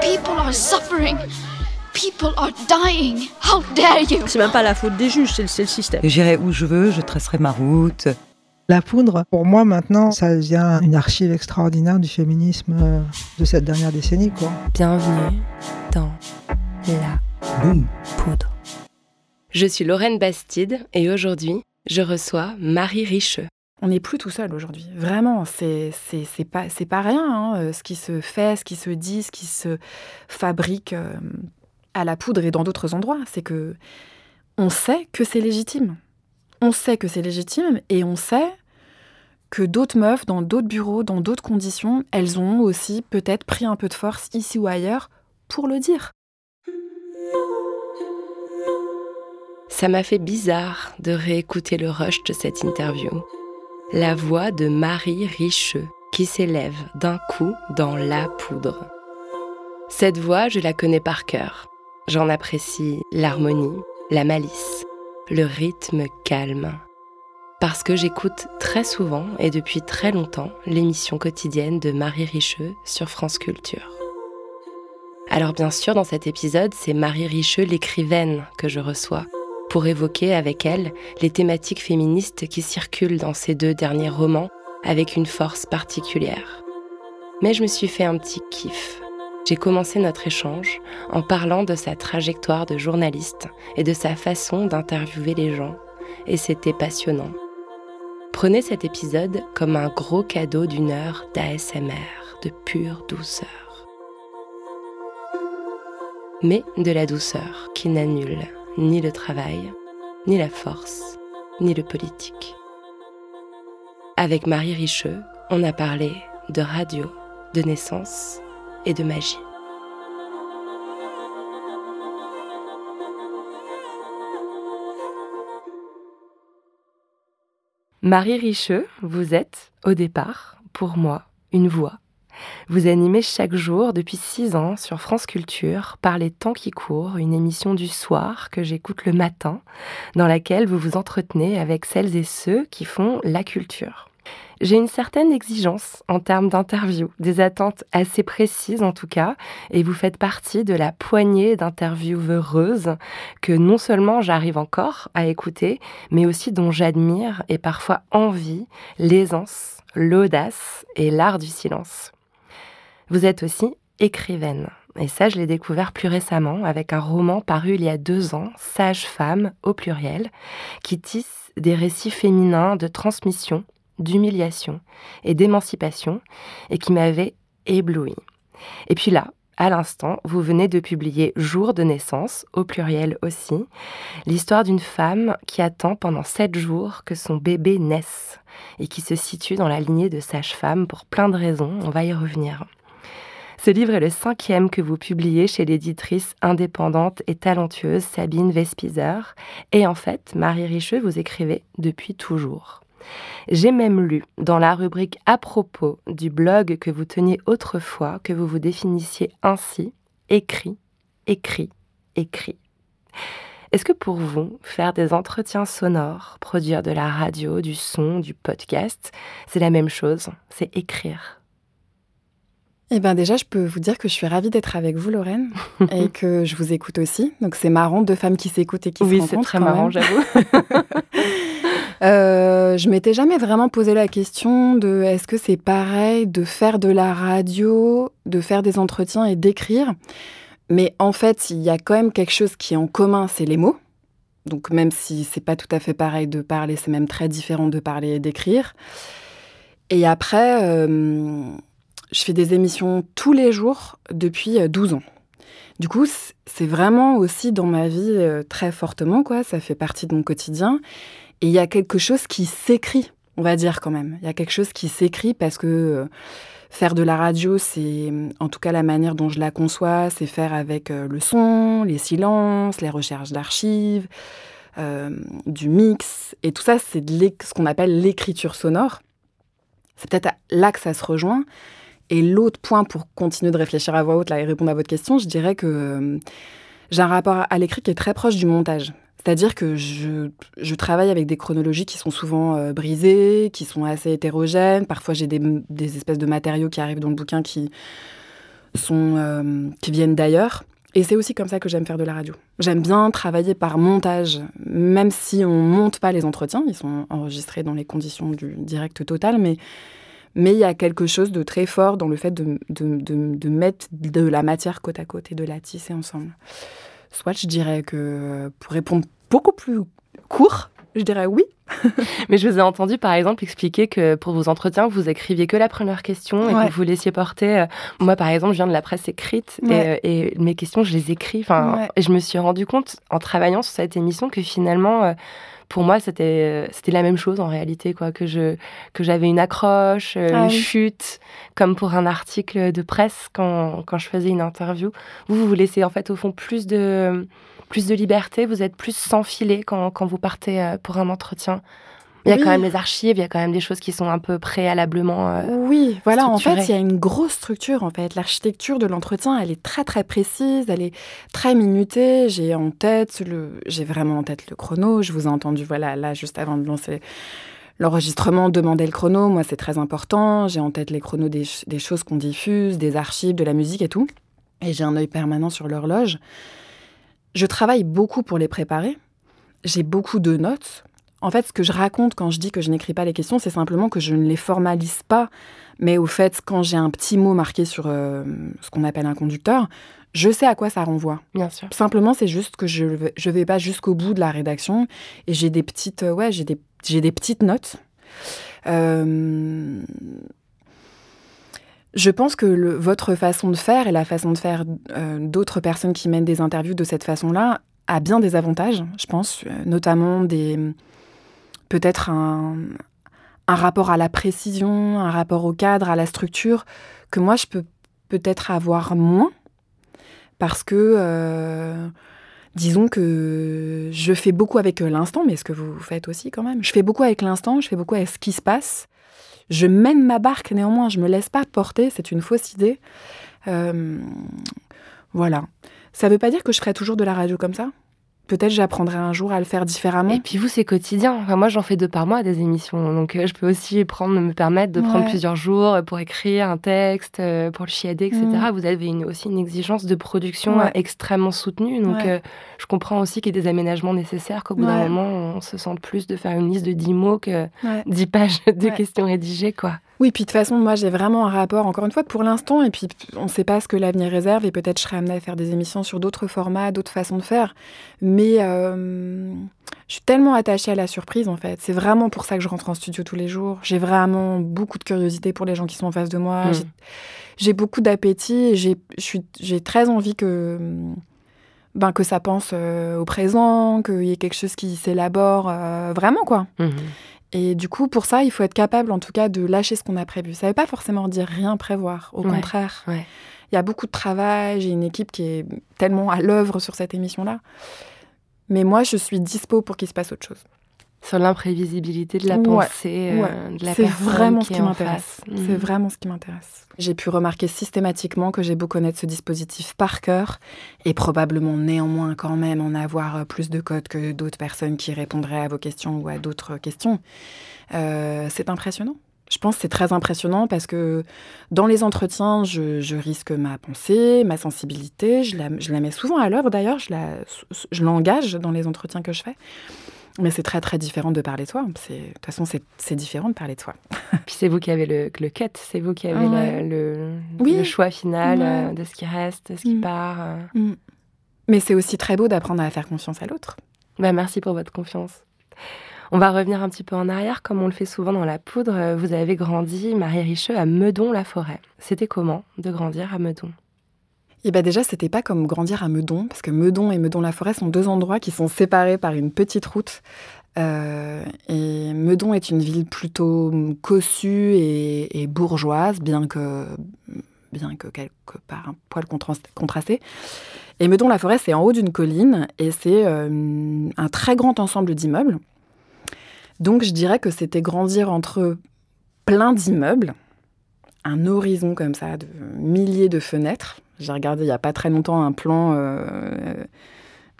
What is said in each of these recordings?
People are suffering. People are dying. How dare you? C'est même pas la faute des juges, c'est le, c'est le système. J'irai où je veux, je tracerai ma route. La poudre, pour moi maintenant, ça devient une archive extraordinaire du féminisme euh, de cette dernière décennie. Quoi. Bienvenue dans La Boum. Poudre. Je suis Lorraine Bastide et aujourd'hui, je reçois Marie Richeux. On n'est plus tout seul aujourd'hui. Vraiment, c'est pas pas rien hein, euh, ce qui se fait, ce qui se dit, ce qui se fabrique euh, à la poudre et dans d'autres endroits. C'est que on sait que c'est légitime. On sait que c'est légitime et on sait que d'autres meufs dans d'autres bureaux, dans d'autres conditions, elles ont aussi peut-être pris un peu de force ici ou ailleurs pour le dire. Ça m'a fait bizarre de réécouter le rush de cette interview. La voix de Marie Richeux qui s'élève d'un coup dans la poudre. Cette voix, je la connais par cœur. J'en apprécie l'harmonie, la malice, le rythme calme. Parce que j'écoute très souvent et depuis très longtemps l'émission quotidienne de Marie Richeux sur France Culture. Alors bien sûr, dans cet épisode, c'est Marie Richeux, l'écrivaine, que je reçois pour évoquer avec elle les thématiques féministes qui circulent dans ces deux derniers romans avec une force particulière. Mais je me suis fait un petit kiff. J'ai commencé notre échange en parlant de sa trajectoire de journaliste et de sa façon d'interviewer les gens, et c'était passionnant. Prenez cet épisode comme un gros cadeau d'une heure d'ASMR, de pure douceur. Mais de la douceur qui n'annule ni le travail, ni la force, ni le politique. Avec Marie Richeux, on a parlé de radio, de naissance et de magie. Marie Richeux, vous êtes, au départ, pour moi, une voix. Vous animez chaque jour depuis six ans sur France Culture par les temps qui courent, une émission du soir que j'écoute le matin, dans laquelle vous vous entretenez avec celles et ceux qui font la culture. J'ai une certaine exigence en termes d'interview, des attentes assez précises en tout cas, et vous faites partie de la poignée d'intervieweuses que non seulement j'arrive encore à écouter, mais aussi dont j'admire et parfois envie l'aisance, l'audace et l'art du silence. Vous êtes aussi écrivaine. Et ça, je l'ai découvert plus récemment avec un roman paru il y a deux ans, Sage-femme au pluriel, qui tisse des récits féminins de transmission, d'humiliation et d'émancipation et qui m'avait ébloui. Et puis là, à l'instant, vous venez de publier Jour de naissance, au pluriel aussi, l'histoire d'une femme qui attend pendant sept jours que son bébé naisse et qui se situe dans la lignée de sage-femme pour plein de raisons, on va y revenir. Ce livre est le cinquième que vous publiez chez l'éditrice indépendante et talentueuse Sabine Vespizer. Et en fait, Marie Richeux, vous écrivez depuis toujours. J'ai même lu dans la rubrique à propos du blog que vous teniez autrefois que vous vous définissiez ainsi écrit, écrit, écrit. Est-ce que pour vous, faire des entretiens sonores, produire de la radio, du son, du podcast, c'est la même chose? C'est écrire Eh bien déjà, je peux vous dire que je suis ravie d'être avec vous, Lorraine, et que je vous écoute aussi. Donc c'est marrant, deux femmes qui s'écoutent et qui oui, se rencontrent. Oui, c'est très marrant, j'avoue. euh, je m'étais jamais vraiment posé la question de est-ce que c'est pareil de faire de la radio, de faire des entretiens et d'écrire. Mais en fait, il y a quand même quelque chose qui est en commun, c'est les mots. Donc même si c'est pas tout à fait pareil de parler, c'est même très différent de parler et d'écrire. Et après, euh, je fais des émissions tous les jours depuis 12 ans. Du coup, c'est vraiment aussi dans ma vie euh, très fortement, quoi. Ça fait partie de mon quotidien. Et il y a quelque chose qui s'écrit, on va dire quand même. Il y a quelque chose qui s'écrit parce que euh, Faire de la radio, c'est, en tout cas la manière dont je la conçois, c'est faire avec euh, le son, les silences, les recherches d'archives, euh, du mix. Et tout ça, c'est ce qu'on appelle l'écriture sonore. C'est peut-être là que ça se rejoint. Et l'autre point pour continuer de réfléchir à voix haute là, et répondre à votre question, je dirais que euh, j'ai un rapport à l'écrit qui est très proche du montage. C'est-à-dire que je, travaille avec des chronologies qui sont souvent euh, brisées, qui sont assez hétérogènes. Parfois, j'ai des, espèces de matériaux qui arrivent dans le bouquin qui, sont, euh, qui viennent d'ailleurs. Et c'est aussi comme ça que j'aime faire de la radio. J'aime bien travailler par montage, même si on monte pas les entretiens, ils sont enregistrés dans les conditions du direct total, mais mais il y a quelque chose de très fort dans le fait de, de, de, de mettre de la matière côte à côte et de la tisser ensemble. Soit je dirais que pour répondre beaucoup plus court, je dirais oui. Mais je vous ai entendu, par exemple, expliquer que pour vos entretiens, vous écriviez que la première question et que vous laissiez porter. Euh, moi, par exemple, je viens de la presse écrite euh, et, mes questions, je les écris. Enfin, et je me suis rendu compte en travaillant sur cette émission que finalement. Euh, pour moi, c'était c'était la même chose en réalité, quoi. Que je que j'avais une accroche, ah une chute, comme pour un article de presse quand, quand je faisais une interview. Vous, vous vous laissez en fait au fond plus de plus de liberté, vous êtes plus sans filet quand, quand vous partez euh, pour un entretien. Il y a quand même les archives, il y a quand même des choses qui sont un peu préalablement. Euh, oui, voilà, en fait, il y a une grosse structure. En fait, l'architecture de l'entretien, elle est très très précise, elle est très minutée. J'ai en tête le, j'ai vraiment en tête le chrono. Je vous ai entendu, voilà, là juste avant de lancer l'enregistrement, demander le chrono. Moi, c'est très important. J'ai en tête les chronos des, des choses qu'on diffuse, des archives, de la musique et tout. Et j'ai un œil permanent sur l'horloge. Je travaille beaucoup pour les préparer. J'ai beaucoup de notes. En fait, ce que je raconte quand je dis que je n'écris pas les questions, c'est simplement que je ne les formalise pas. Mais au fait, quand j'ai un petit mot marqué sur euh, ce qu'on appelle un conducteur, je sais à quoi ça renvoie. Bien sûr. Simplement, c'est juste que je ne vais pas jusqu'au bout de la rédaction et j'ai des petites, euh, ouais, j'ai des, des petites notes. Euh, je pense que votre façon de faire et la façon de faire d'autres personnes qui mènent des interviews de cette façon-là a bien des avantages, je pense, notamment des peut-être un, rapport à la précision, un rapport au cadre, à la structure que moi je peux peut-être avoir moins parce que euh, disons que je fais beaucoup avec l'instant, mais ce que vous faites aussi quand même. Je fais beaucoup avec l'instant, je fais beaucoup avec ce qui se passe. Je mène ma barque néanmoins, je me laisse pas porter, c'est une fausse idée. Euh, voilà. Ça ne veut pas dire que je ferai toujours de la radio comme ça peut-être j'apprendrai un jour à le faire différemment. Et puis vous, c'est quotidien. Enfin, moi, j'en fais deux par mois des émissions. Donc, euh, je peux aussi prendre, me permettre de prendre plusieurs jours pour écrire un texte, euh, pour le chiader, etc. Mm. Vous avez une, aussi une exigence de production extrêmement soutenue. Donc, euh, je comprends aussi qu'il y ait des aménagements nécessaires, qu'au bout d'un moment, on se sente plus de faire une liste de 10 mots que 10 pages de questions rédigées, quoi. Oui, puis de toute façon, moi j'ai vraiment un rapport, encore une fois, pour l'instant, et puis on ne sait pas ce que l'avenir réserve, et peut-être je serai amenée à faire des émissions sur d'autres formats, d'autres façons de faire. Mais euh, je suis tellement attachée à la surprise, en fait. C'est vraiment pour ça que je rentre en studio tous les jours. J'ai vraiment beaucoup de curiosité pour les gens qui sont en face de moi. Hmm. J'ai beaucoup d'appétit, et j'ai très envie que ben, que ça pense euh, au présent, qu'il y ait quelque chose qui s'élabore euh, vraiment, quoi. Hmm. Et du coup, pour ça, il faut être capable, en tout cas, de lâcher ce qu'on a prévu. Ça ne veut pas forcément dire rien prévoir. Au contraire, il y a beaucoup de travail. J'ai une équipe qui est tellement à l'œuvre sur cette émission-là. Mais moi, je suis dispo pour qu'il se passe autre chose sur l'imprévisibilité de la pensée euh, de la personne. C'est vraiment ce qui m'intéresse. C'est mm. vraiment ce qui m'intéresse. J'ai pu remarquer systématiquement que j'ai beau connaître ce dispositif par cœur et probablement néanmoins quand même en avoir plus de codes que d'autres personnes qui répondraient à vos questions ou à d'autres questions. Euh, c'est impressionnant. Je pense que c'est très impressionnant parce que dans les entretiens, je, risque ma pensée, ma sensibilité. Je la, je la mets souvent à l'œuvre d'ailleurs, je, je l'engage dans les entretiens que je fais. Mais c'est très très différent de parler de soi. De toute façon, c'est différent de parler de soi. Puis c'est vous qui avez le, le cut, c'est vous qui avez le, le, choix final euh, de ce qui reste, de ce qui mm. part. Euh. Mm. Mais c'est aussi très beau d'apprendre à faire confiance à l'autre. Bah, merci pour votre confiance. On va revenir un petit peu en arrière, comme on le fait souvent dans la poudre. Vous avez grandi, Marie Richeux, à Meudon-la-Forêt. C'était comment de grandir à Meudon? Et bien déjà, c'était pas comme grandir à Meudon, parce que Meudon et Meudon-la-Forêt sont deux endroits qui sont séparés par une petite route et Meudon est une ville plutôt cossue et, bourgeoise, bien que, bien que quelque part un poil contrasté. Et Meudon-la-Forêt, c'est en haut d'une colline et c'est un très grand ensemble d'immeubles. Donc je dirais que c'était grandir entre plein d'immeubles, un horizon comme ça de milliers de fenêtres. J'ai regardé il n'y a pas très longtemps un plan euh,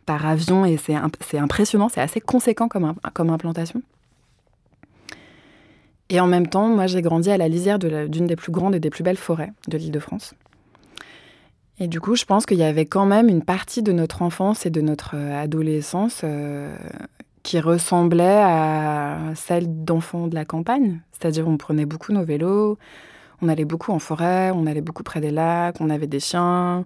par avion et c'est impressionnant, c'est assez conséquent comme, comme implantation. Et en même temps, moi j'ai grandi à la lisière d'une des plus grandes et des plus belles forêts de l'île de France. Et du coup, je pense qu'il y avait quand même une partie de notre enfance et de notre euh, adolescence euh, qui ressemblait à celle d'enfants de la campagne. C'est-à-dire, on prenait beaucoup nos vélos, on allait beaucoup en forêt, on allait beaucoup près des lacs, on avait des chiens.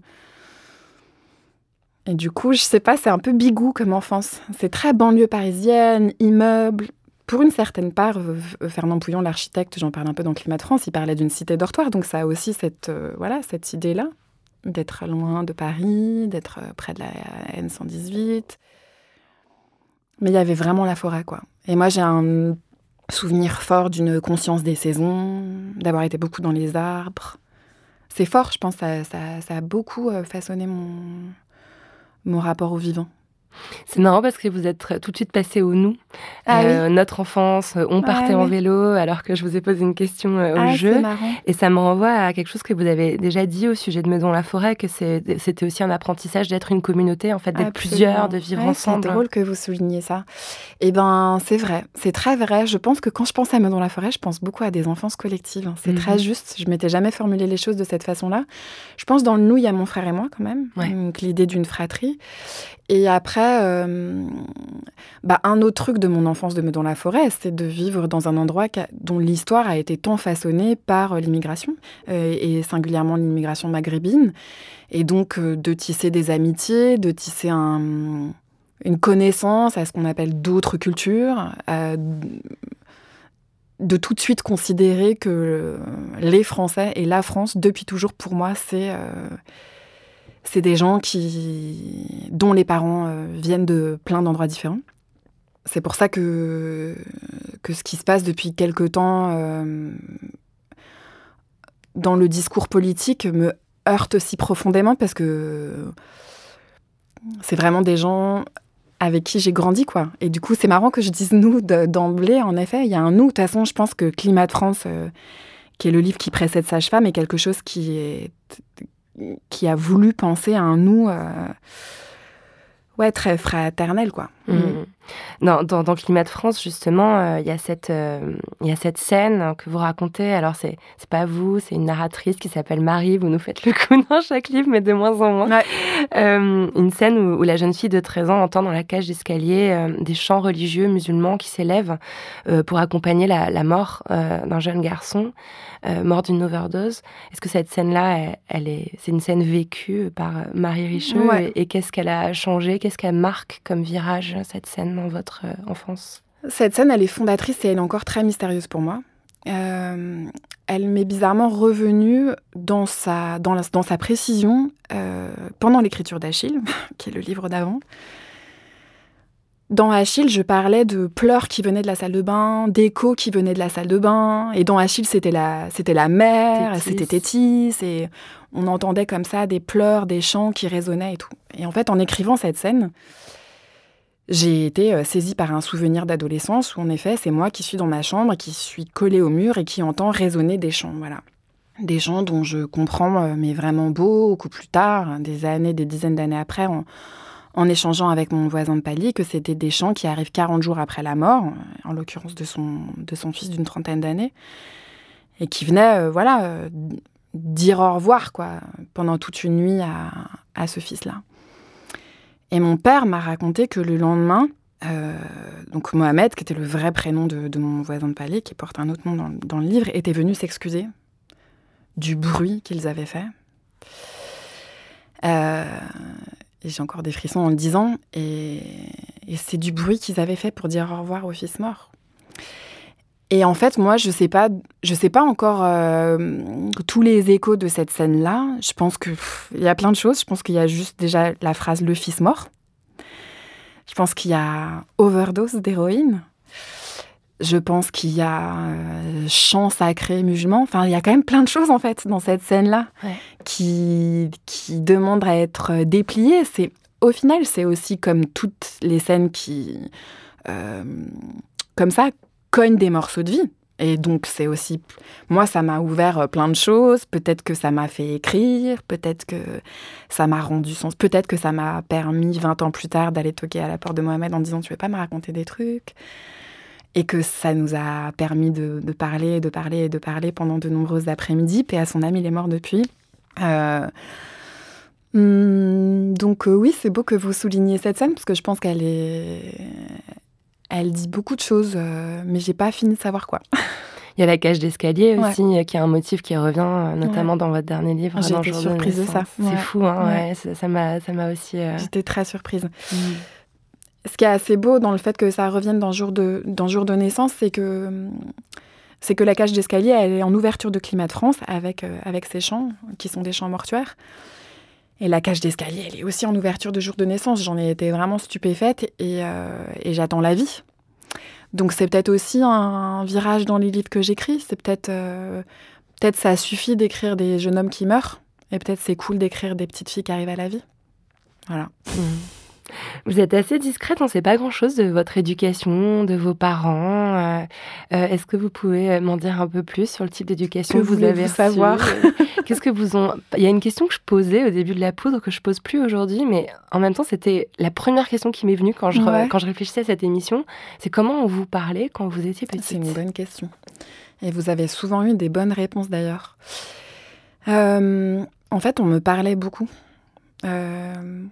Et du coup, je sais pas, c'est un peu bigou comme enfance. C'est très banlieue parisienne, immeuble. Pour une certaine part, Fernand Pouillon, l'architecte, j'en parle un peu dans Climat de France, il parlait d'une cité dortoir, donc ça a aussi cette, euh, voilà, cette idée-là, d'être loin de Paris, d'être euh, près de la N118. Mais il y avait vraiment la forêt, quoi. Et moi, j'ai un souvenir fort d'une conscience des saisons, d'avoir été beaucoup dans les arbres. C'est fort, je pense, ça, a beaucoup euh, façonné mon rapport au vivant. C'est marrant parce que vous êtes tout de suite passé au nous. Ah euh, notre enfance, euh, on partait en vélo alors que je vous ai posé une question euh, au ah, jeu. Et ça me renvoie à quelque chose que vous avez déjà dit au sujet de Maison-la-Forêt, que c'était aussi un apprentissage d'être une communauté, en fait, d'être plusieurs, de vivre ensemble. C'est drôle que vous souligniez ça. Eh ben, c'est vrai, c'est très vrai. Je pense que quand je pense à Maison-la-Forêt, je pense beaucoup à des enfances collectives. C'est très mhm. juste. Je m'étais jamais formulé les choses de cette façon-là. Je pense dans le nous, il y a mon frère et moi quand même. Donc l'idée d'une fratrie. Et après, euh, bah, un autre truc de mon enfance de dans la forêt, c'est de vivre dans un endroit dont l'histoire a été tant façonnée par l'immigration, euh, et singulièrement l'immigration maghrébine. Et donc euh, de tisser des amitiés, de tisser une connaissance à ce qu'on appelle d'autres cultures, de tout de suite considérer que les Français et la France, depuis toujours, pour moi, c'est c'est des gens qui, dont les parents euh, viennent de plein d'endroits différents. C'est pour ça que, que ce qui se passe depuis quelque temps euh, dans le discours politique me heurte si profondément parce que c'est vraiment des gens avec qui j'ai grandi, quoi. Et du coup, c'est marrant que je dise nous d'emblée. En effet, il y a un nous. De toute façon, je pense que Climat de France, euh, qui est le livre qui précède Sage-Femme, est quelque chose qui est qui a voulu penser à un nous euh, ouais, très fraternel, quoi. Mmh. Dans, dans, Climat de France, justement, euh, il y, a cette, euh, y a cette scène que vous racontez. Alors, c'est pas vous, c'est une narratrice qui s'appelle Marie. Vous nous faites le coup dans chaque livre, mais de moins en moins. une scène où, la jeune fille de 13 ans entend dans la cage d'escalier des chants religieux musulmans qui s'élèvent pour accompagner la, la mort d'un jeune garçon. Euh, mort d'une overdose. Est-ce que cette scène-là, elle, est, c'est une scène vécue par Marie Richeux? Et, qu'est-ce qu'elle a changé? Qu'est-ce qu'elle marque comme virage, cette scène, dans votre euh, enfance Cette scène, elle est fondatrice et elle est encore très mystérieuse pour moi. Euh, elle m'est bizarrement revenue dans sa, dans, dans sa précision pendant l'écriture d'Achille, qui est le livre d'avant. Dans Achille, je parlais de pleurs qui venaient de la salle de bain, d'échos qui venaient de la salle de bain. Et dans Achille, c'était la, c'était la mer, c'était Tétis. Et on entendait comme ça des pleurs, des chants qui résonnaient et tout. Et en fait, en écrivant cette scène, j'ai été euh, saisie par un souvenir d'adolescence où, en effet, c'est moi qui suis dans ma chambre, qui suis collée au mur et qui entend résonner des chants. Voilà. Des chants dont je comprends, euh, mais vraiment beaucoup plus tard, des années, des dizaines d'années après, en échangeant avec mon voisin de palier que c'était des chants qui arrivent 40 jours après la mort, en l'occurrence de son, de son fils d'une trentaine d'années, et qui venaient euh, voilà, euh, dire au revoir quoi, pendant toute une nuit à ce fils-là. Et mon père m'a raconté que le lendemain, euh, donc Mohamed, qui était le vrai prénom de, mon voisin de palier, qui porte un autre nom dans, dans le livre, était venu s'excuser du bruit qu'ils avaient fait. Euh, et j'ai encore des frissons en le disant. Et, c'est du bruit qu'ils avaient fait pour dire au revoir au fils mort. Et en fait, moi, je sais pas, je sais pas encore euh, tous les échos de cette scène-là. Je pense qu'il y a plein de choses. Je pense qu'il y a juste déjà la phrase le fils mort. Je pense qu'il y a overdose d'héroïne. Je pense qu'il y a euh, chant sacré musulman. Enfin, il y a quand même plein de choses en fait dans cette scène-là Ouais. qui, qui demandent à être dépliées. C'est au final, c'est aussi comme toutes les scènes qui, euh, comme ça, cognent des morceaux de vie. Et donc, c'est aussi. Moi, ça m'a ouvert euh, plein de choses. Peut-être que ça m'a fait écrire. Peut-être que ça m'a rendu sens. Peut-être que ça m'a permis, 20 ans plus tard, d'aller toquer à la porte de Mohamed en disant Tu veux pas me raconter des trucs? Et que ça nous a permis de, de parler, de parler et de parler pendant de nombreuses après-midi. Paix à son âme, il est mort depuis. Euh, hum, donc, euh, oui, c'est beau que vous souligniez cette scène parce que je pense qu'elle est. Elle dit beaucoup de choses, euh, mais j'ai pas fini de savoir quoi. Il y a la cage d'escalier Ouais. aussi, euh, qui est un motif qui revient euh, notamment dans votre dernier livre. J'ai dans été surprise de ça. C'est Ouais. fou, hein, ça m'a ça m'a aussi. euh, J'étais très surprise. mm. Ce qui est assez beau dans le fait que ça revienne dans jour de, dans jour de naissance, c'est que, c'est que la cage d'escalier, elle est en ouverture de Climat de France avec, euh, avec ses champs, qui sont des champs mortuaires. Et la cage d'escalier, elle est aussi en ouverture de jour de naissance. J'en ai été vraiment stupéfaite et, euh, j'attends la vie. Donc c'est peut-être aussi un virage dans les livres que j'écris. C'est peut-être euh, peut-être ça suffit d'écrire des jeunes hommes qui meurent et peut-être c'est cool d'écrire des petites filles qui arrivent à la vie. Voilà. Vous êtes assez discrète, on ne sait pas grand-chose de votre éducation, de vos parents. euh, euh, Est-ce que vous pouvez euh, m'en dire un peu plus sur le type d'éducation Que vous voulez-vous avez savoir Qu'est-ce que vous ont Il y a une question que je posais au début de la poudre que je pose plus aujourd'hui, mais en même temps c'était la première question qui m'est venue quand je Ouais. quand je réfléchissais à cette émission. C'est comment on vous parlait quand vous étiez petite. C'est une bonne question. Et vous avez souvent eu des bonnes réponses d'ailleurs. Euh, en fait, on me parlait beaucoup. Euh,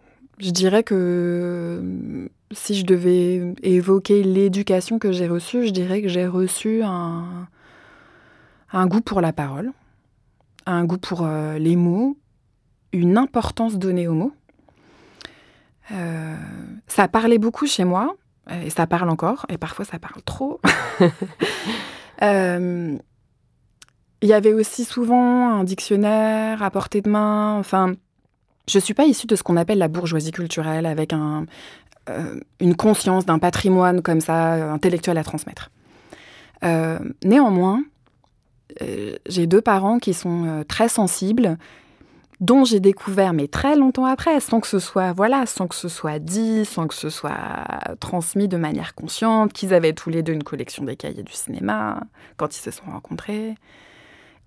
je dirais que euh, si je devais évoquer l'éducation que j'ai reçue, je dirais que j'ai reçu un, un goût pour la parole, un goût pour euh, les mots, une importance donnée aux mots. Euh, ça parlait beaucoup chez moi, et ça parle encore, et parfois ça parle trop. Euh, Il y avait aussi souvent un dictionnaire à portée de main. Enfin, je ne suis pas issue de ce qu'on appelle la bourgeoisie culturelle, avec euh, une conscience d'un patrimoine comme ça, euh, intellectuel à transmettre. Euh, néanmoins, j'ai deux parents qui sont très sensibles, dont j'ai découvert, mais très longtemps après, sans que ce soit voilà, sans que ce soit dit, sans que ce soit transmis de manière consciente, qu'ils avaient tous les deux une collection des cahiers du cinéma quand ils se sont rencontrés.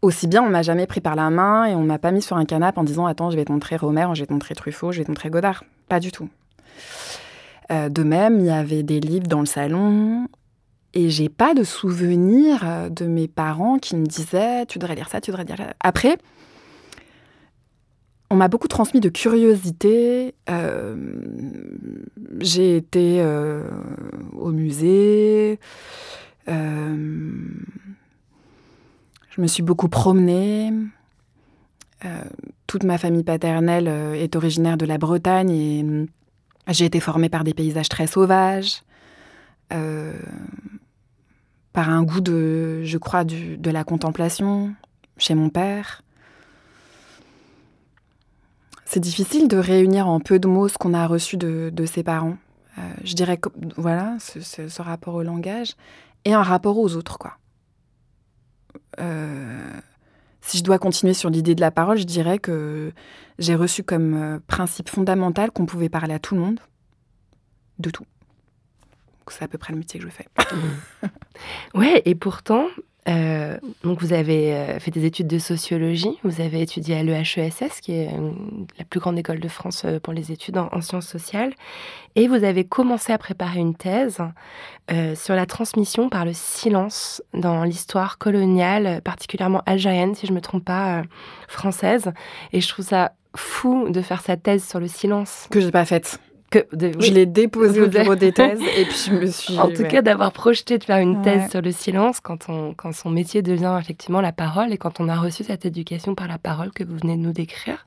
Aussi bien, on m'a jamais pris par la main et on m'a pas mis sur un canapé en disant attends, je vais te montrer Romer, je vais te montrer Truffaut, je vais te montrer Godard. Pas du tout. Euh, de même, il y avait des livres dans le salon et j'ai pas de souvenir euh, de mes parents qui me disaient tu devrais lire ça, tu devrais lire ça. Après, on m'a beaucoup transmis de curiosité. Euh, j'ai été au musée. Je me suis beaucoup promenée. Euh, toute ma famille paternelle euh, est originaire de la Bretagne et euh, j'ai été formée par des paysages très sauvages, par un goût de, je crois, de la contemplation chez mon père. C'est difficile de réunir en peu de mots ce qu'on a reçu de, ses parents. Je dirais que, voilà, ce, ce- ce rapport au langage et un rapport aux autres, quoi. Euh, si je dois continuer sur l'idée de la parole, je dirais que j'ai reçu comme euh, principe fondamental qu'on pouvait parler à tout le monde, de tout. C'est à peu près le métier que je fais. Ouais, et pourtant, euh, donc vous avez euh, fait des études de sociologie, vous avez étudié à l'EHESS, qui est euh, la plus grande école de France pour les études en, en sciences sociales, et vous avez commencé à préparer une thèse sur la transmission par le silence dans l'histoire coloniale, particulièrement algérienne, si je ne me trompe pas, française. Et je trouve ça fou de faire sa thèse sur le silence. Que j'ai pas faite. Que de- Je l'ai déposée au bureau des thèses et puis je me suis. En tout ouais. cas, d'avoir projeté de faire une thèse Ouais. sur le silence quand, on, quand son métier devient effectivement la parole et quand on a reçu cette éducation par la parole que vous venez de nous décrire.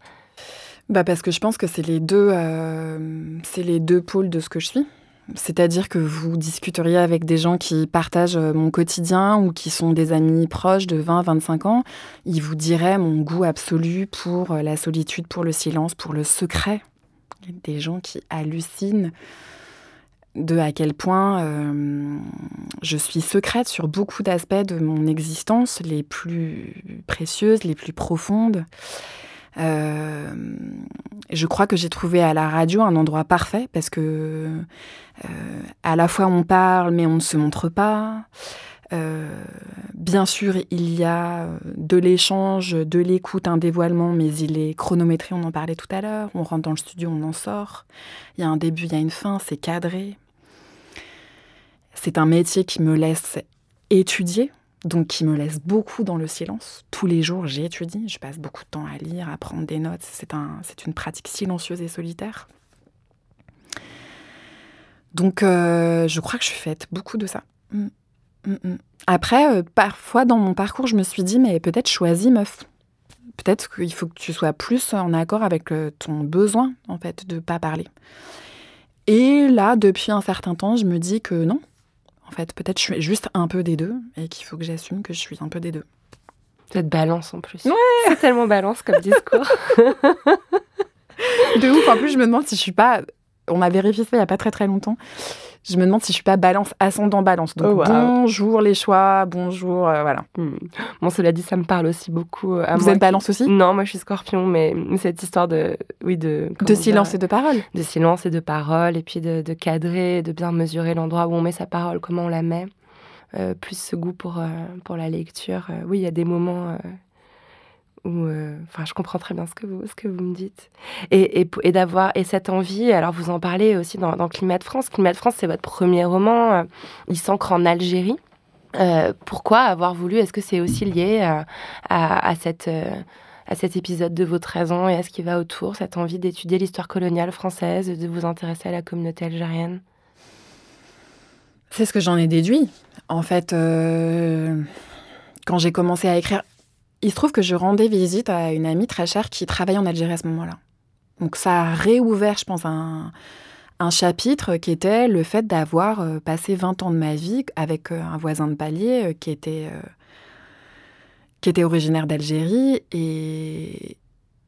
Bah parce que je pense que c'est les deux, euh, c'est les deux pôles de ce que je suis. C'est-à-dire que vous discuteriez avec des gens qui partagent euh, mon quotidien ou qui sont des amis proches de 20-25 ans, ils vous diraient mon goût absolu pour euh, la solitude, pour le silence, pour le secret. Des gens qui hallucinent de à quel point euh, je suis secrète sur beaucoup d'aspects de mon existence, les plus précieuses, les plus profondes. Euh, je crois que j'ai trouvé à la radio un endroit parfait parce que euh, à la fois on parle mais on ne se montre pas. Euh, bien sûr, il y a de l'échange, de l'écoute, un dévoilement, mais il est chronométré, on en parlait tout à l'heure. On rentre dans le studio, on en sort. Il y a un début, il y a une fin, c'est cadré. C'est un métier qui me laisse étudier, donc qui me laisse beaucoup dans le silence. Tous les jours, j'étudie, je passe beaucoup de temps à lire, à prendre des notes. C'est un, une pratique silencieuse et solitaire. Donc, euh, je crois que je suis faite beaucoup de ça. Mm. Après, euh, parfois dans mon parcours, je me suis dit, mais peut-être choisis meuf. Peut-être qu'il faut que tu sois plus en accord avec euh, ton besoin, en fait, de pas parler. Et là, depuis un certain temps, je me dis que non, en fait. Peut-être je suis juste un peu des deux et qu'il faut que j'assume que je suis un peu des deux. Peut-être balance en plus. Ouais C'est tellement balance comme discours. de ouf. En plus, je me demande si je suis pas. On m'a vérifié ça il n'y a pas très très longtemps. Je me demande si je suis pas balance, ascendant balance. Donc Oh, wow. bonjour les choix, bonjour, euh, voilà. Hmm. Bon, cela dit, ça me parle aussi beaucoup. euh, À Vous moi êtes qui- balance aussi? Non, moi je suis scorpion, mais cette histoire de. Oui, de. De silence dire, et de parole. De silence et de parole, et puis de, de cadrer, de bien mesurer l'endroit où on met sa parole, comment on la met. Euh, plus ce goût pour, euh, pour la lecture. Oui, il y a des moments euh, Enfin, je comprends très bien ce que vous, me dites. Et, d'avoir. Et cette envie, alors vous en parlez aussi dans, Climat de France. Climat de France, c'est votre premier roman. euh, il s'ancre en Algérie. Euh, pourquoi avoir voulu Est-ce que c'est aussi lié à, cette. à cet épisode de vos 13 ans et à ce qui va autour, cette envie d'étudier l'histoire coloniale française, de vous intéresser à la communauté algérienne? C'est ce que j'en ai déduit. En fait, quand j'ai commencé à écrire, il se trouve que je rendais visite à une amie très chère qui travaillait en Algérie à ce moment-là. Donc ça a réouvert, je pense, un, chapitre qui était le fait d'avoir euh, passé 20 ans de ma vie avec euh, un voisin de palier euh, qui était, qui était originaire d'Algérie et,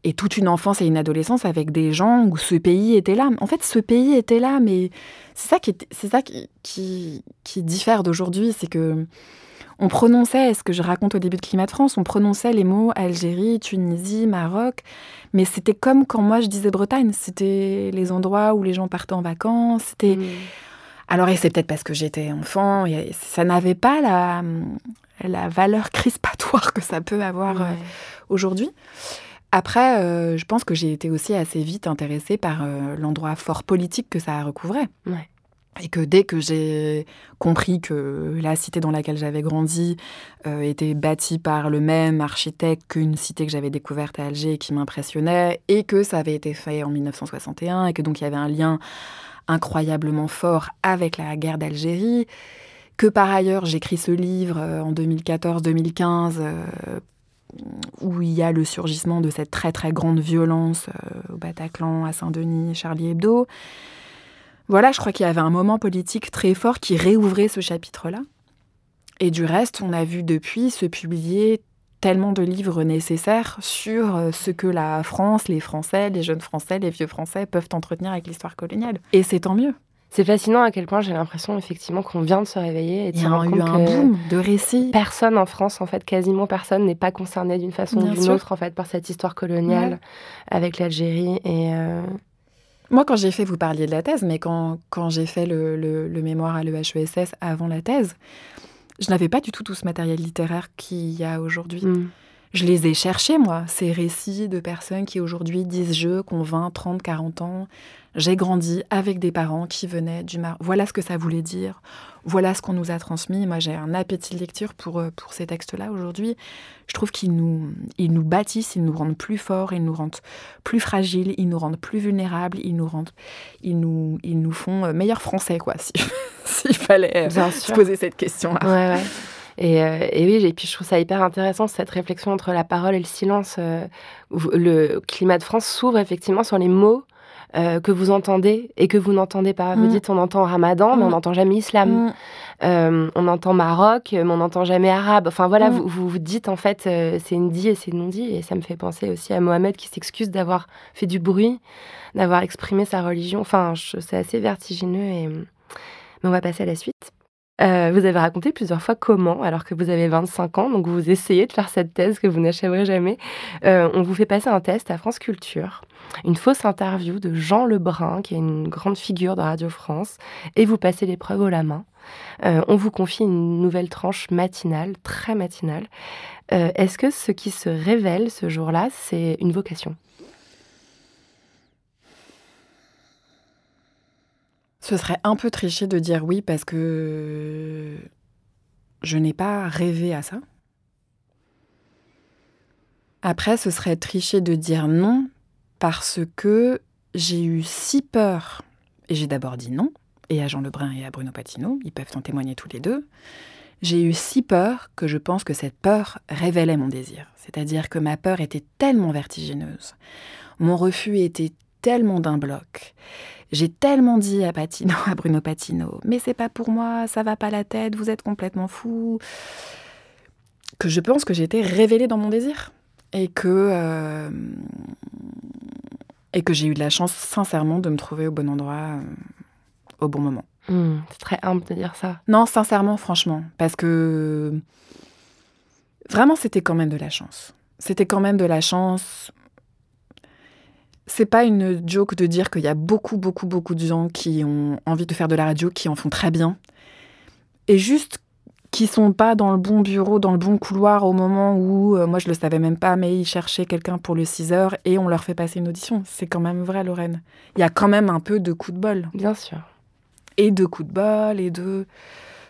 et toute une enfance et une adolescence avec des gens où ce pays était là. En fait, ce pays était là, mais c'est ça qui, est- c'est ça qui, qui diffère d'aujourd'hui, c'est que on prononçait, ce que je raconte au début de Climat de France, on prononçait les mots Algérie, Tunisie, Maroc, mais c'était comme quand moi je disais Bretagne, c'était les endroits où les gens partaient en vacances, c'était... Alors, et c'est peut-être parce que j'étais enfant, et ça n'avait pas la, la valeur crispatoire que ça peut avoir euh, aujourd'hui. Après, euh, je pense que j'ai été aussi assez vite intéressée par euh, l'endroit fort politique que ça recouvrait. Ouais. Et que dès que j'ai compris que la cité dans laquelle j'avais grandi euh, était bâtie par le même architecte qu'une cité que j'avais découverte à Alger et qui m'impressionnait, et que ça avait été fait en 1961, et que donc il y avait un lien incroyablement fort avec la guerre d'Algérie, que par ailleurs j'écris ce livre euh, en 2014-2015 euh, où il y a le surgissement de cette très très grande violence au Bataclan, à Saint-Denis, Charlie Hebdo. Voilà, je crois qu'il y avait un moment politique très fort qui réouvrait ce chapitre-là. Et du reste, on a vu depuis se publier tellement de livres nécessaires sur euh, ce que la France, les Français, les jeunes Français, les vieux Français peuvent entretenir avec l'histoire coloniale. Et c'est tant mieux. C'est fascinant à quel point j'ai l'impression effectivement qu'on vient de se réveiller et de Il y a eu un boom de récits. personne en France, en fait, quasiment personne n'est pas concerné d'une façon ou d'une autre en fait par cette histoire coloniale Ouais. avec l'Algérie et euh, Moi, quand j'ai fait, vous parliez de la thèse, mais quand, quand j'ai fait le, mémoire à l'EHESS avant la thèse, je n'avais pas du tout tout ce matériel littéraire qu'il y a aujourd'hui. mm. Je les ai cherchés, moi, ces récits de personnes qui aujourd'hui disent je, qui ont 20, 30, 40 ans. J'ai grandi avec des parents qui venaient du Maroc. Voilà ce que ça voulait dire. Voilà ce qu'on nous a transmis. Moi, j'ai un appétit de lecture pour, euh, pour ces textes-là aujourd'hui. Je trouve qu'ils nous, ils nous bâtissent, ils nous rendent plus forts, ils nous rendent plus fragiles, ils nous rendent plus vulnérables, ils nous, rendent, ils nous, ils nous font euh, meilleurs français, quoi, si- s'il fallait euh, Bien se sûr. poser cette question-là. Ouais, ouais. Et, euh, et oui, et puis je trouve ça hyper intéressant, cette réflexion entre la parole et le silence. euh, le climat de France s'ouvre effectivement sur les mots euh, que vous entendez et que vous n'entendez pas. Vous Mm. dites on entend Ramadan, mais on Mm. n'entend jamais islam. Mm. Euh, on entend Maroc, mais on n'entend jamais arabe. Enfin voilà, vous, vous vous dites en fait euh, c'est une dit et c'est non dit. Et ça me fait penser aussi à Mohamed qui s'excuse d'avoir fait du bruit, d'avoir exprimé sa religion. Enfin, c'est assez vertigineux et, Mais on va passer à la suite. Euh, vous avez raconté plusieurs fois comment, alors que vous avez 25 ans, donc vous essayez de faire cette thèse que vous n'achèverez jamais. Euh, on vous fait passer un test à France Culture, une fausse interview de Jean Lebrun, qui est une grande figure de Radio France, et vous passez l'épreuve au la main. Euh, on vous confie une nouvelle tranche matinale, très matinale. Est-ce que ce qui se révèle ce jour-là, c'est une vocation? Ce serait un peu triché de dire oui parce que je n'ai pas rêvé à ça. Après, ce serait triché de dire non parce que j'ai eu si peur. Et j'ai d'abord dit non, et à Jean Lebrun et à Bruno Patino, ils peuvent en témoigner tous les deux. J'ai eu si peur que je pense que cette peur révélait mon désir. C'est-à-dire que ma peur était tellement vertigineuse. Mon refus était tellement d'un bloc. J'ai tellement dit à Patino, à Bruno Patino, mais c'est pas pour moi, ça va pas la tête, vous êtes complètement fou, que je pense que j'étais révélée dans mon désir et que euh, et que j'ai eu de la chance sincèrement de me trouver au bon endroit euh, au bon moment. Hmm, c'est très humble de dire ça. Non, sincèrement, franchement, parce que vraiment c'était quand même de la chance. C'était quand même de la chance c'est pas une joke de dire qu'il y a beaucoup, beaucoup, beaucoup de gens qui ont envie de faire de la radio, qui en font très bien. Et juste qui sont pas dans le bon bureau, dans le bon couloir au moment où, euh, moi je le savais même pas, mais ils cherchaient quelqu'un pour le 6 heures et on leur fait passer une audition. C'est quand même vrai, Lorraine. Il y a quand même un peu de coup de bol. Bien sûr. Et de coup de bol, et de.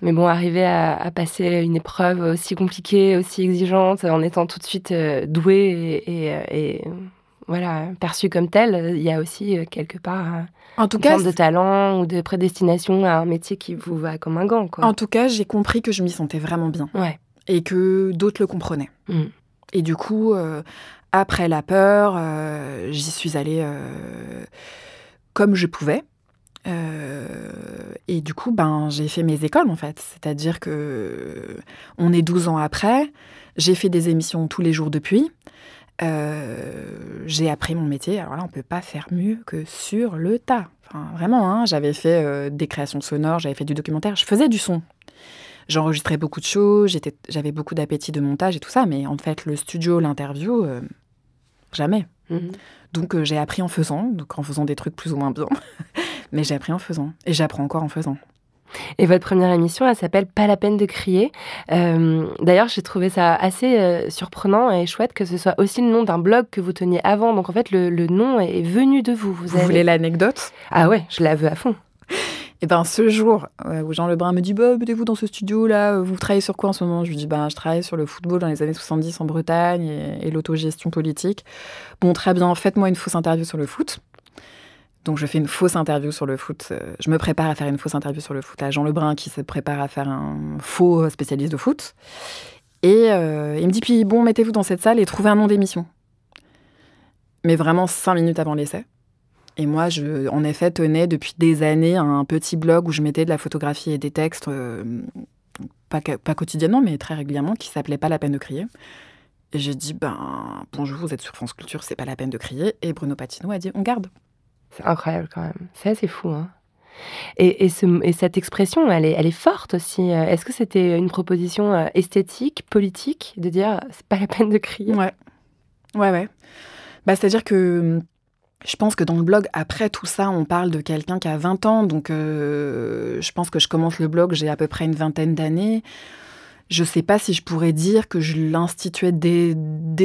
Mais bon, arriver à, passer une épreuve aussi compliquée, aussi exigeante, en étant tout de suite euh, doué et voilà, perçu comme tel, il y a aussi euh, quelque part euh, en tout une cas, forme de talent ou de prédestination à un métier qui vous va comme un gant. Quoi. En tout cas, j'ai compris que je m'y sentais vraiment bien. Ouais. Et que d'autres le comprenaient. Mm. Et du coup, euh, après la peur, j'y suis allée comme je pouvais. et du coup, ben, j'ai fait mes écoles en fait. C'est-à-dire que on est 12 ans après. J'ai fait des émissions tous les jours depuis. Euh, j'ai appris mon métier. Alors là, on peut pas faire mieux que sur le tas. Enfin, vraiment, hein, j'avais fait euh, des créations sonores, j'avais fait du documentaire, je faisais du son. J'enregistrais beaucoup de choses, j'avais beaucoup d'appétit de montage et tout ça, mais en fait, le studio, l'interview, euh, jamais. Mhm. Donc j'ai appris en faisant, donc en faisant des trucs plus ou moins bien, mais j'ai appris en faisant, et j'apprends encore en faisant. Et votre première émission, elle s'appelle Pas la peine de crier. Euh, d'ailleurs, j'ai trouvé ça assez euh, surprenant et chouette que ce soit aussi le nom d'un blog que vous teniez avant. Donc en fait, le, nom est venu de vous. Vous, voulez l'anecdote? Ah ouais, je la veux à fond. Et eh ben ce jour euh, où Jean Lebrun me dit bah, mettez-vous dans ce studio là, vous travaillez sur quoi en ce moment? Je lui dis ben je travaille sur le football dans les années 70 en Bretagne et, et l'autogestion politique. Bon très bien, faites-moi une fausse interview sur le foot. Donc je fais une fausse interview sur le foot. Euh, je me prépare à faire une fausse interview sur le foot à Jean Lebrun qui se prépare à faire un faux spécialiste de foot. Et euh, il me dit puis bon mettez-vous dans cette salle et trouvez un nom d'émission. Mais vraiment cinq minutes avant l'essai. Et moi, je, en effet, tenais depuis des années un petit blog où je mettais de la photographie et des textes, euh, pas, pas, quotidiennement, mais très régulièrement, qui s'appelait Pas la peine de crier. Et j'ai dit, ben, bonjour, vous êtes sur France Culture, c'est pas la peine de crier. Et Bruno Patino a dit, on garde. C'est incroyable quand même. C'est assez fou. Hein. Et, et, ce, et, cette expression, elle est, elle est forte aussi. Euh, est-ce que c'était une proposition euh, esthétique, politique, de dire c'est pas la peine de crier? Ouais. Ouais, ouais. Bah, C'est-à-dire que je pense que dans le blog, après tout ça, on parle de quelqu'un qui a 20 ans. Donc, euh, je pense que je commence le blog, j'ai à peu près une vingtaine d'années je ne sais pas si je pourrais dire que je l'instituais dès,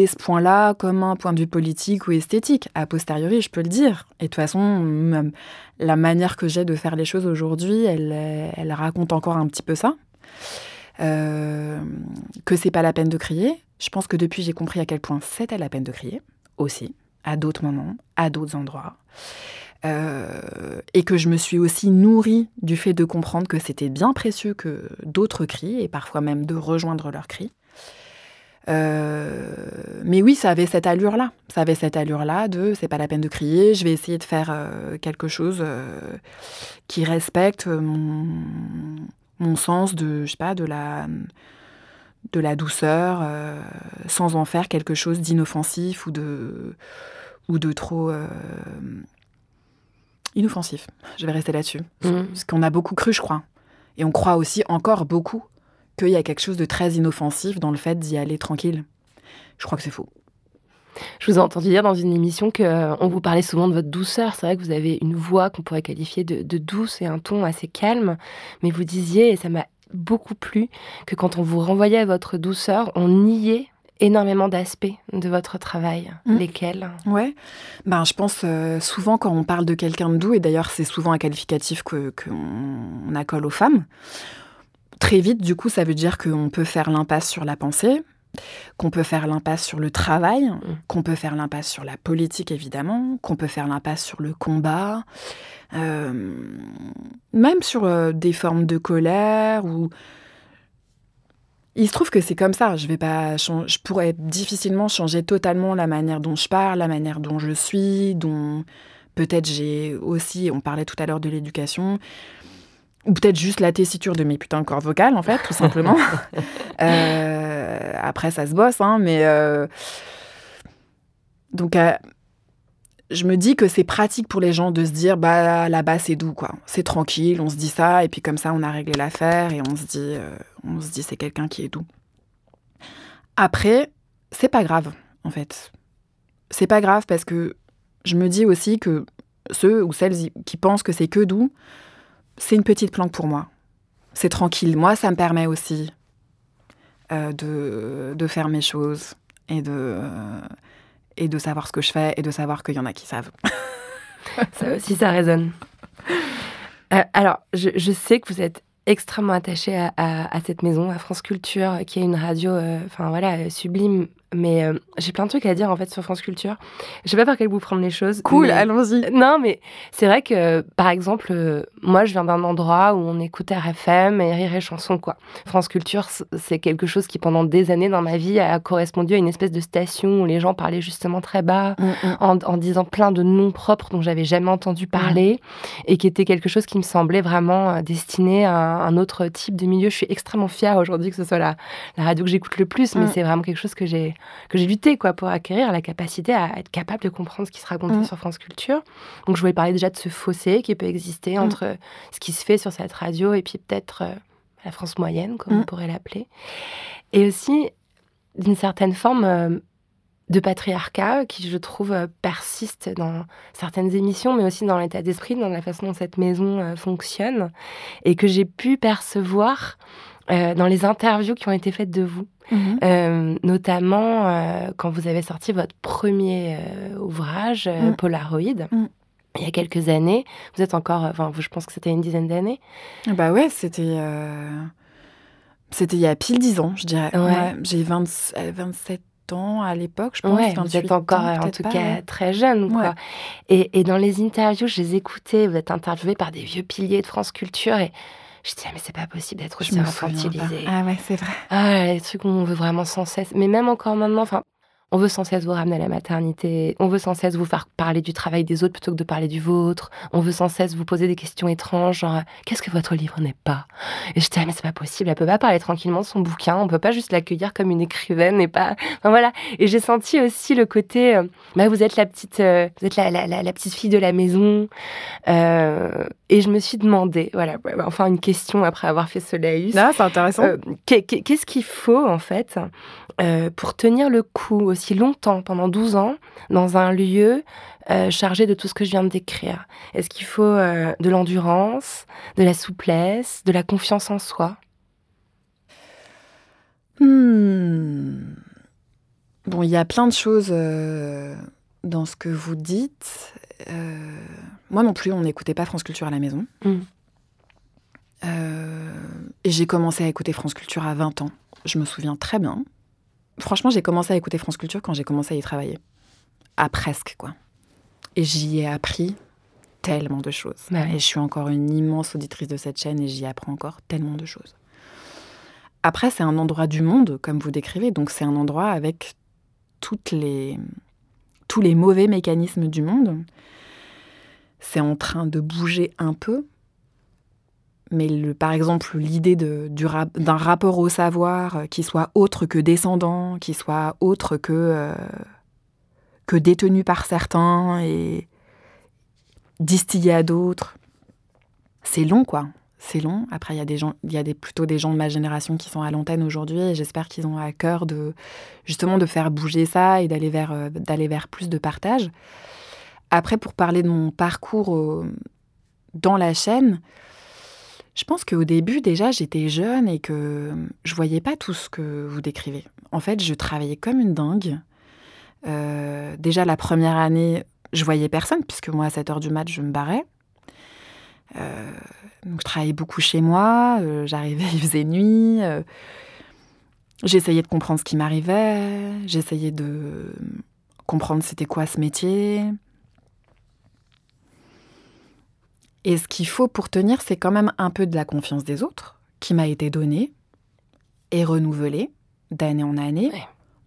ce point-là comme un point de vue politique ou esthétique. A posteriori, je peux le dire. Et de toute façon, la manière que j'ai de faire les choses aujourd'hui, elle, raconte encore un petit peu ça. Euh, que c'est pas la peine de crier. Je pense que depuis, j'ai compris à quel point c'était la peine de crier, aussi, à d'autres moments, à d'autres endroits. Euh, et que je me suis aussi nourrie du fait de comprendre que c'était bien précieux que d'autres crient, et parfois même de rejoindre leurs cris. Euh, mais oui, ça avait cette allure-là. Ça avait cette allure-là de c'est pas la peine de crier, je vais essayer de faire euh, quelque chose qui respecte mon, mon, sens de, je sais pas, de la, de la douceur, sans en faire quelque chose d'inoffensif ou de, ou de trop inoffensif. Je vais rester là-dessus. Mmh. Parce qu'on a beaucoup cru, je crois. Et on croit aussi encore beaucoup qu'il y a quelque chose de très inoffensif dans le fait d'y aller tranquille. Je crois que c'est faux. Je vous ai entendu dire dans une émission qu'on euh, vous parlait souvent de votre douceur. C'est vrai que vous avez une voix qu'on pourrait qualifier de, douce et un ton assez calme. Mais vous disiez, et ça m'a beaucoup plu, que quand on vous renvoyait à votre douceur, on niait énormément d'aspects de votre travail. Mmh. Lesquels? Ouais. Ben, je pense euh, souvent quand on parle de quelqu'un de doux, et d'ailleurs c'est souvent un qualificatif qu'on que accole aux femmes, très vite, du coup, ça veut dire qu'on peut faire l'impasse sur la pensée, qu'on peut faire l'impasse sur le travail, mmh. qu'on peut faire l'impasse sur la politique évidemment, qu'on peut faire l'impasse sur le combat, euh, même sur euh, des formes de colère ou il se trouve que c'est comme ça. Je vais pas, je pourrais difficilement changer totalement la manière dont je parle, la manière dont je suis, dont peut-être j'ai aussi. On parlait tout à l'heure de l'éducation ou peut-être juste la tessiture de mes putains de corps vocales, en fait, tout simplement. Euh, après, ça se bosse, hein, mais... Euh, donc, euh, je me dis que c'est pratique pour les gens de se dire, bah là-bas, c'est doux, quoi. C'est tranquille, on se dit ça, et puis comme ça, on a réglé l'affaire, et on se dit, on se dit, c'est quelqu'un qui est doux. Après, c'est pas grave, en fait. C'est pas grave parce que je me dis aussi que ceux ou celles qui pensent que c'est que doux, c'est une petite planque pour moi. C'est tranquille. Moi, ça me permet aussi euh, de, de, faire mes choses et de, et de savoir ce que je fais et de savoir qu'il y en a qui savent. ça aussi, ça résonne. Euh, alors, je, sais que vous êtes extrêmement attaché à, cette maison, à France Culture, qui est une radio, euh, enfin voilà, sublime mais euh, j'ai plein de trucs à dire en fait sur France Culture. Je sais pas par quel bout prendre les choses. Cool, allons-y. Non, mais c'est vrai que par exemple, euh, moi je viens d'un endroit où on écoute RFM et Rire et Chanson quoi. France Culture, c'est quelque chose qui pendant des années dans ma vie a correspondu à une espèce de station où les gens parlaient justement très bas, mm, mm. En, disant plein de noms propres dont j'avais jamais entendu parler et qui était quelque chose qui me semblait vraiment euh, destiné à un, autre type de milieu. Je suis extrêmement fière aujourd'hui que ce soit la, la radio que j'écoute le plus, mais mm. c'est vraiment quelque chose que j'ai que j'ai lutté quoi pour acquérir la capacité à être capable de comprendre ce qui se racontait mm. sur France Culture. Donc je voulais parler déjà de ce fossé qui peut exister mm. entre ce qui se fait sur cette radio et puis peut-être euh, la France moyenne, comme on mm. pourrait l'appeler. Et aussi d'une certaine forme euh, de patriarcat qui, je trouve, euh, persiste dans certaines émissions, mais aussi dans l'état d'esprit, dans la façon dont cette maison fonctionne, et que j'ai pu percevoir dans les interviews qui ont été faites de vous. Mhm. Euh, notamment euh, quand vous avez sorti votre premier euh, ouvrage, mm. Polaroid. Mm. Il y a quelques années, vous êtes encore, enfin, je pense que c'était une dizaine d'années. Bah ouais, c'était, c'était il y a pile dix ans, je dirais. Ouais. J'ai 27 ans à l'époque, je pense. Ouais, vous êtes encore, en tout cas, très jeune. Quoi. Et, et, dans les interviews, je les écoutais, vous êtes interviewé par des vieux piliers de France Culture et je disais, mais c'est pas possible d'être aussi infantilisé. Ah ouais, c'est vrai. Ah, les trucs où on veut vraiment sans cesse. Mais même encore maintenant, enfin, on veut sans cesse vous ramener à la maternité. On veut sans cesse vous faire parler du travail des autres plutôt que de parler du vôtre. On veut sans cesse vous poser des questions étranges, genre qu'est-ce que votre livre n'est pas? Et je ah, mais c'est pas possible. Elle peut pas parler tranquillement de son bouquin. On peut pas juste l'accueillir comme une écrivaine et pas. Enfin, voilà. Et j'ai senti aussi le côté. Euh, bah, vous êtes la petite, euh, vous êtes la, la, la, petite fille de la maison. Euh, et je me suis demandé, voilà, enfin une question après avoir fait ce laïus. Ah, c'est intéressant. Qu'est-ce qu'il faut en fait? Pour tenir le coup aussi longtemps, pendant 12 ans, dans un lieu euh, chargé de tout ce que je viens de décrire Est-ce qu'il faut euh, de l'endurance, de la souplesse, de la confiance en soi? Hmm. Bon, il y a plein de choses euh, dans ce que vous dites. moi non plus, on n'écoutait pas France Culture à la maison. Hmm. et j'ai commencé à écouter France Culture à 20 ans. Je me souviens très bien. Franchement, j'ai commencé à écouter France Culture quand j'ai commencé à y travailler. À presque, quoi. Et j'y ai appris tellement de choses. Bah et je suis encore une immense auditrice de cette chaîne et j'y apprends encore tellement de choses. Après, c'est un endroit du monde, comme vous décrivez, donc c'est un endroit avec toutes les, tous les mauvais mécanismes du monde. C'est en train de bouger un peu, mais le, par exemple, l'idée d'un rapport au savoir euh, qui soit autre que descendant, qui soit autre que, euh, que détenu par certains, et distiller à d'autres. C'est long, quoi. C'est long. Après, il y a des gens, y a des, plutôt des gens de ma génération qui sont à l'antenne aujourd'hui et j'espère qu'ils ont à cœur de justement de faire bouger ça et d'aller vers, euh, vers plus de partage. Après, pour parler de mon parcours dans la chaîne, je pense qu'au début, déjà, j'étais jeune et que je voyais pas tout ce que vous décrivez. En fait, je travaillais comme une dingue. Euh, déjà, la première année, je voyais personne, puisque moi, à 7 heures du mat, je me barrais. Euh, donc, je travaillais beaucoup chez moi. euh, J'arrivais, il faisait nuit. J'essayais de comprendre ce qui m'arrivait. J'essayais de comprendre c'était quoi ce métier. Et ce qu'il faut pour tenir, c'est quand même un peu de la confiance des autres, qui m'a été donnée et renouvelée d'année en année,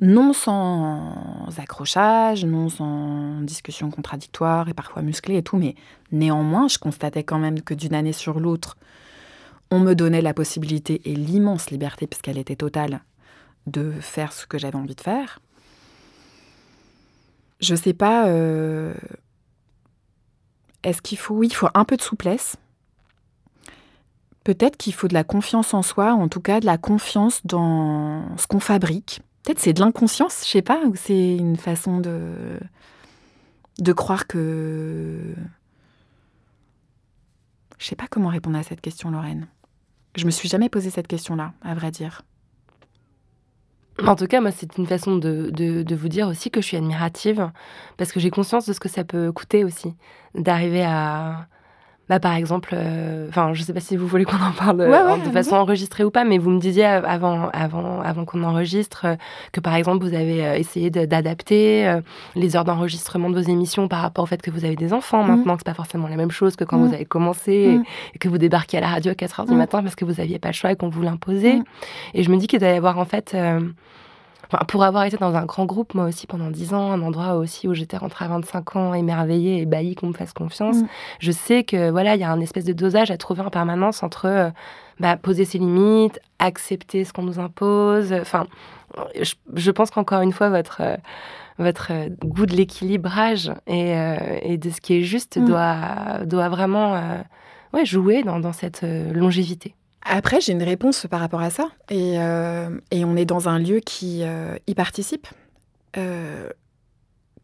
non sans accrochage, non sans discussion contradictoire et parfois musclée et tout, mais néanmoins, je constatais quand même que d'une année sur l'autre, on me donnait la possibilité et l'immense liberté, puisqu'elle était totale, de faire ce que j'avais envie de faire. Je sais pas. euh, Est-ce qu'il faut. Oui, il faut un peu de souplesse. Peut-être qu'il faut de la confiance en soi, en tout cas de la confiance dans ce qu'on fabrique. Peut-être c'est de l'inconscience, je sais pas, ou c'est une façon de. de croire que. Je sais pas comment répondre à cette question, Lorraine. Je me suis jamais posé cette question-là, à vrai dire. En tout cas, moi, c'est une façon de, de, vous dire aussi que je suis admirative, parce que j'ai conscience de ce que ça peut coûter aussi, d'arriver à... Bah, par exemple, euh, enfin, je sais pas si vous voulez qu'on en parle euh, Ouais, ouais, en- de façon enregistrée ou pas, mais vous me disiez euh, avant, avant, avant qu'on enregistre euh, que, par exemple, vous avez euh, essayé d'adapter euh, les heures d'enregistrement de vos émissions par rapport au fait que vous avez des enfants Mhm. maintenant, que c'est pas forcément la même chose que quand Mhm. vous avez commencé et- Mhm. et, que vous débarquez à la radio à 4 heures du matin parce que vous aviez pas le choix et qu'on vous l'imposait. Et je me dis qu'il doit y avoir en fait, euh, enfin, pour avoir été dans un grand groupe, moi aussi pendant 10 ans, un endroit aussi où j'étais rentrée à 25 ans, émerveillée, ébahie qu'on me fasse confiance, Mm. je sais que voilà, il y a un espèce de dosage à trouver en permanence entre euh, bah, poser ses limites, accepter ce qu'on nous impose. Enfin, je, je pense qu'encore une fois, votre euh, votre euh, goût de l'équilibrage et, et de ce qui est juste Mm. doit, doit vraiment ouais, jouer dans, dans cette longévité. Après, j'ai une réponse par rapport à ça. Et, euh, et on est dans un lieu qui euh, y participe. Euh,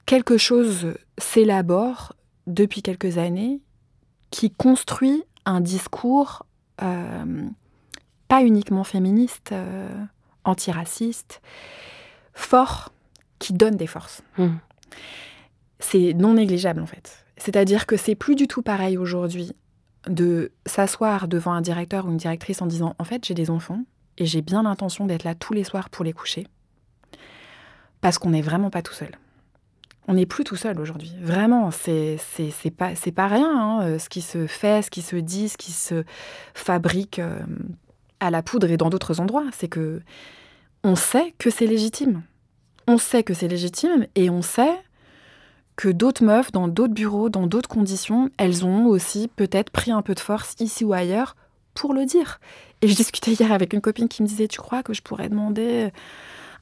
quelque chose s'élabore depuis quelques années qui construit un discours pas uniquement féministe, antiraciste, fort, qui donne des forces. Mm. C'est non négligeable en fait. C'est-à-dire que c'est plus du tout pareil aujourd'hui de s'asseoir devant un directeur ou une directrice en disant en fait j'ai des enfants et j'ai bien l'intention d'être là tous les soirs pour les coucher parce qu'on n'est vraiment pas tout seul. On n'est plus tout seul aujourd'hui. Vraiment, c'est pas pas rien hein, euh, ce qui se fait, ce qui se dit, ce qui se fabrique euh, à la poudre et dans d'autres endroits. C'est que on sait que c'est légitime. On sait que c'est légitime et on sait que d'autres meufs, dans d'autres bureaux, dans d'autres conditions, elles ont aussi peut-être pris un peu de force ici ou ailleurs pour le dire. Et je discutais hier avec une copine qui me disait, tu crois que je pourrais demander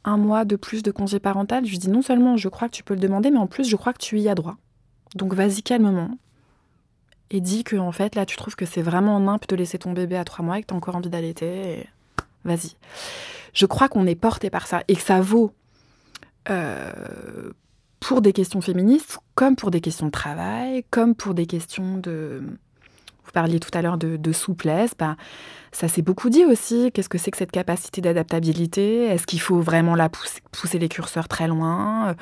un mois de plus de congé parental? Je lui dis, non seulement je crois que tu peux le demander, mais en plus je crois que tu y as droit. Donc vas-y calmement. Et dis que en fait là tu trouves que c'est vraiment nimp de laisser ton bébé à trois mois et que tu as encore envie d'allaiter. Vas-y. Je crois qu'on est porté par ça et que ça vaut euh, pour des questions féministes, comme pour des questions de travail, comme pour des questions de... Vous parliez tout à l'heure de, souplesse, bah, ça s'est beaucoup dit aussi. Qu'est-ce que c'est que cette capacité d'adaptabilité? Est-ce qu'il faut vraiment la pousser, pousser les curseurs très loin? Euh,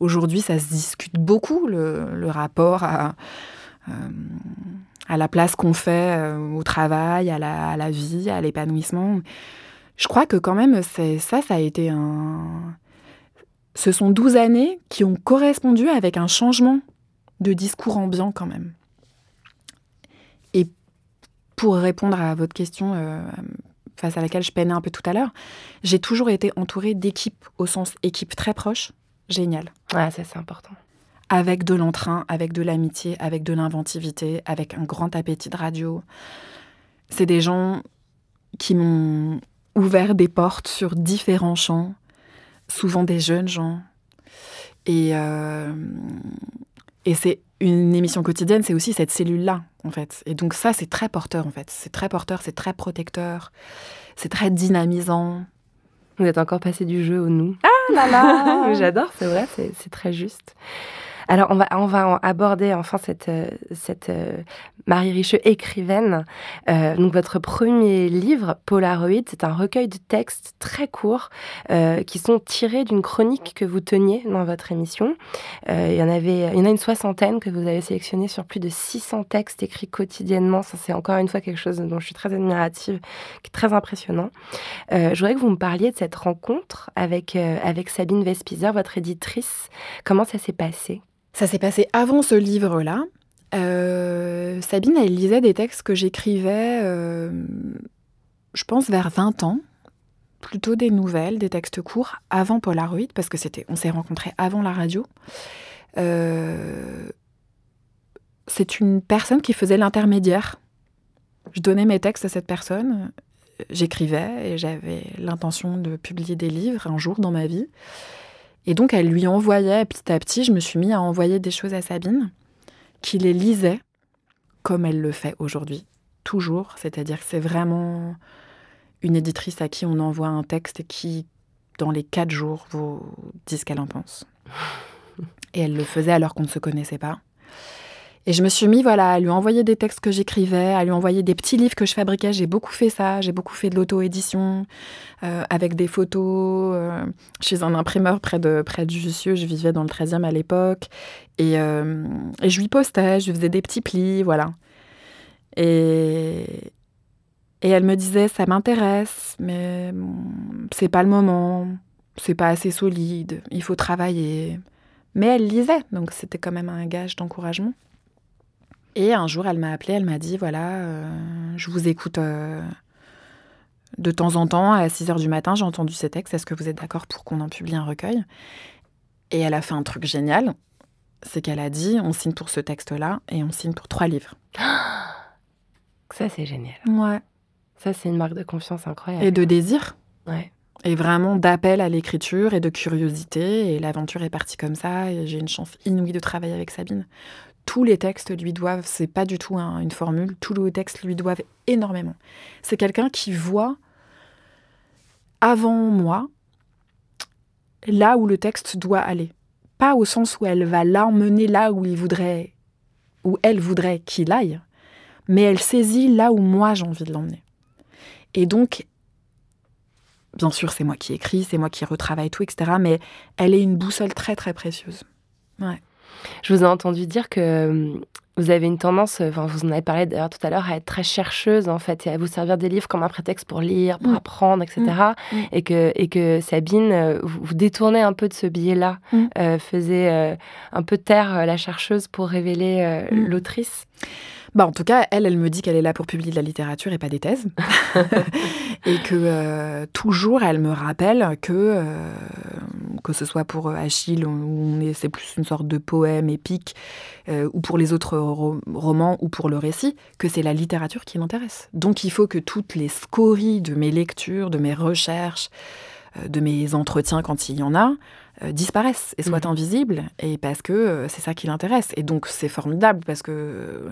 Aujourd'hui, ça se discute beaucoup, le, rapport à, euh, à la place qu'on fait euh, au travail, à la, vie, à l'épanouissement. Je crois que quand même, ça, ça a été un... Ce sont 12 années qui ont correspondu avec un changement de discours ambiant quand même. Et pour répondre à votre question euh, face à laquelle je peinais un peu tout à l'heure, j'ai toujours été entourée d'équipes au sens équipe très proche, génial. Ouais, ça c'est important. Avec de l'entrain, avec de l'amitié, avec de l'inventivité, avec un grand appétit de radio. C'est des gens qui m'ont ouvert des portes sur différents champs, souvent des jeunes gens. Et, euh, Et c'est une émission quotidienne, c'est aussi cette cellule-là, en fait. Et donc ça, c'est très porteur, en fait. C'est très porteur, c'est très protecteur, c'est très dynamisant. Vous êtes encore passé du jeu au nous. Ah là là J'adore, c'est vrai, c'est très juste. Alors, on va, on va aborder enfin cette, euh, cette euh, Marie Richeux écrivaine. Euh, donc, votre premier livre, Polaroid, c'est un recueil de textes très courts qui sont tirés d'une chronique que vous teniez dans votre émission. il, y en avait, il y en a une soixantaine que vous avez sélectionné sur plus de 600 textes écrits quotidiennement. Ça, c'est encore une fois quelque chose dont je suis très admirative, qui est très impressionnant. je voudrais que vous me parliez de cette rencontre avec, avec Sabine Vespizer, votre éditrice. Comment ça s'est passé? Ça s'est passé avant ce livre-là. Euh, Sabine, elle lisait des textes que j'écrivais, euh, je pense, vers 20 ans. Plutôt des nouvelles, des textes courts, avant Polaroid, parce que c'était, on s'est rencontrés avant la radio. Euh, c'est une personne qui faisait l'intermédiaire. Je donnais mes textes à cette personne, j'écrivais et j'avais l'intention de publier des livres un jour dans ma vie. Et donc, elle lui envoyait, petit à petit, je me suis mis à envoyer des choses à Sabine, qui les lisait comme elle le fait aujourd'hui, toujours. C'est-à-dire que c'est vraiment une éditrice à qui on envoie un texte et qui, dans les quatre jours, vous dit ce qu'elle en pense. Et elle le faisait alors qu'on ne se connaissait pas. Et je me suis mis voilà, à lui envoyer des textes que j'écrivais, à lui envoyer des petits livres que je fabriquais. J'ai beaucoup fait ça. J'ai beaucoup fait de l'auto-édition euh, avec des photos. Euh, chez un imprimeur près de, près de Jussieu. Je vivais dans le 13e à l'époque. Et, euh, et, je lui postais, je lui faisais des petits plis, voilà. Et, et elle me disait Ça m'intéresse, mais c'est pas le moment. C'est pas assez solide. Il faut travailler. Mais elle lisait, donc c'était quand même un gage d'encouragement. Et un jour, elle m'a appelé, elle m'a dit voilà, euh, je vous écoute euh, de temps en temps, à 6 h du matin, j'ai entendu ces textes, est-ce que vous êtes d'accord pour qu'on en publie un recueil? Et elle a fait un truc génial, c'est qu'elle a dit on signe pour ce texte-là et on signe pour trois livres. Ça, c'est génial. Ouais. Ça, c'est une marque de confiance incroyable. Et de désir. Ouais. Et vraiment d'appel à l'écriture et de curiosité. Et l'aventure est partie comme ça. Et j'ai une chance inouïe de travailler avec Sabine tous les textes lui doivent, c'est pas du tout une formule, tous les textes lui doivent énormément. C'est quelqu'un qui voit avant moi là où le texte doit aller. Pas au sens où elle va l'emmener là où il voudrait, où elle voudrait qu'il aille, mais elle saisit là où moi j'ai envie de l'emmener. Et donc, bien sûr, c'est moi qui écris, c'est moi qui retravaille tout, etc. Mais elle est une boussole très très précieuse. Ouais. Je vous ai entendu dire que euh, vous avez une tendance, enfin vous en avez parlé d'ailleurs tout à l'heure, à être très chercheuse en fait et à vous servir des livres comme un prétexte pour lire, pour mm. apprendre, etc. Mm. Mm. Et, que, et que Sabine, euh, vous, détournez un peu de ce biais-là, euh, faisait un peu taire la chercheuse pour révéler l'autrice. Bah, en tout cas, elle, elle me dit qu'elle est là pour publier de la littérature et pas des thèses. et que euh, toujours, elle me rappelle que, euh, que ce soit pour Achille, où c'est plus une sorte de poème épique, euh, ou pour les autres romans, ou pour le récit, que c'est la littérature qui l'intéresse. Donc il faut que toutes les scories de mes lectures, de mes recherches, de mes entretiens quand il y en a, euh, disparaissent et soient mmh. invisibles, et parce que euh, c'est ça qui l'intéresse. Et donc c'est formidable parce que euh,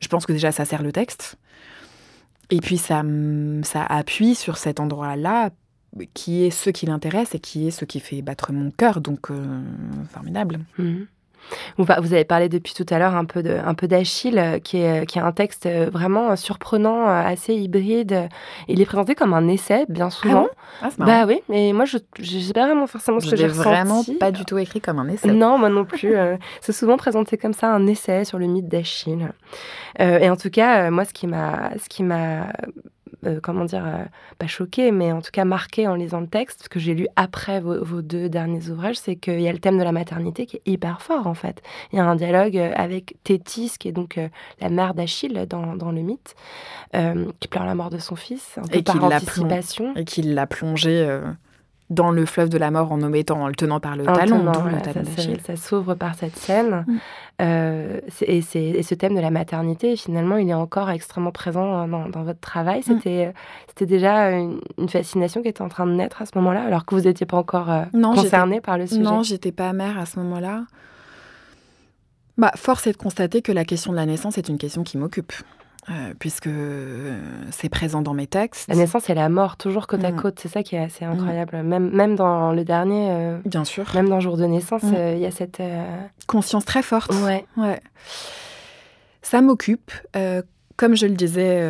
je pense que déjà ça sert le texte, et puis ça, ça appuie sur cet endroit-là qui est ce qui l'intéresse et qui est ce qui fait battre mon cœur, donc formidable. Mmh. Vous avez parlé depuis tout à l'heure un peu de, un peu d'Achille, euh, qui est, qui est un texte euh, vraiment surprenant, euh, assez hybride. Il est présenté comme un essai, bien souvent. Ah, ah bah oui, mais moi je sais pas vraiment forcément ce que j'ai ressenti. vraiment pas du tout écrit comme un essai. Non, moi non plus. c'est souvent présenté comme ça, un essai sur le mythe d'Achille. et en tout cas, moi, ce qui m'a, ce qui m'a euh, comment dire, euh, pas choqué, mais en tout cas marqué en lisant le texte, ce que j'ai lu après vos, deux derniers ouvrages, c'est qu'il y a le thème de la maternité qui est hyper fort en fait. Il y a un dialogue euh, avec Thétis, qui est donc la mère d'Achille dans, dans, le mythe, qui pleure la mort de son fils, un peu et par anticipation. Et qui l'a plongé dans le fleuve de la mort en omettant, en le tenant par le talon, ça, s'ouvre par cette scène. Mm. Euh, et, ce thème de la maternité, finalement, il est encore extrêmement présent dans, votre travail. Mm. C'était c'était déjà une, fascination qui était en train de naître à ce moment-là, alors que vous n'étiez pas encore euh, concernée par le sujet. Non, j'étais pas mère à ce moment-là. bah, Force est de constater que la question de la naissance est une question qui m'occupe. Euh, puisque euh, c'est présent dans mes textes. La naissance et la mort, toujours côte à mm. côte, c'est ça qui est assez incroyable. Même, même dans le dernier, euh, bien sûr, même dans Jour de naissance, mm. il y a cette conscience très forte. Ouais, ouais. Ça m'occupe. comme je le disais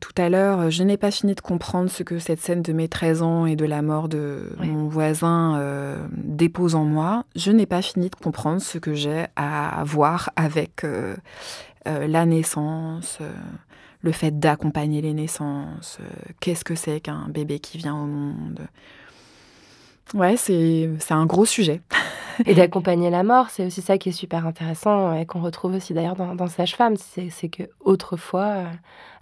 tout à l'heure, je n'ai pas fini de comprendre ce que cette scène de mes 13 ans et de la mort de mon voisin dépose en moi. Je n'ai pas fini de comprendre ce que j'ai à voir avec euh, la naissance, euh, le fait d'accompagner les naissances, euh, qu'est-ce que c'est qu'un bébé qui vient au monde. Ouais, c'est un gros sujet. et d'accompagner la mort, c'est aussi ça qui est super intéressant et qu'on retrouve aussi d'ailleurs dans, dans Sage-Femme. C'est que autrefois,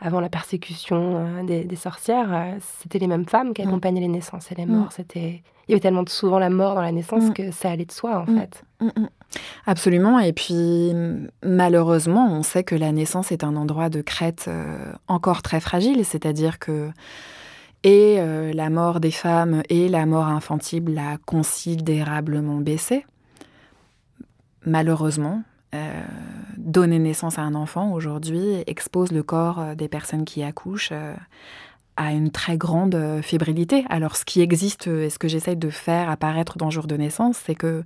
avant la persécution des, sorcières, c'était les mêmes femmes qui mm. accompagnaient les naissances et les morts. Mm. C'était il y avait tellement souvent la mort dans la naissance mm. que ça allait de soi en fait. Absolument. Et puis, malheureusement, on sait que la naissance est un endroit de crête euh, encore très fragile, c'est-à-dire que et euh, la mort des femmes et la mort infantile a considérablement baissé. Malheureusement, euh, donner naissance à un enfant aujourd'hui expose le corps des personnes qui accouchent à une très grande fébrilité. Alors, ce qui existe et ce que j'essaye de faire apparaître dans le jour de naissance, c'est que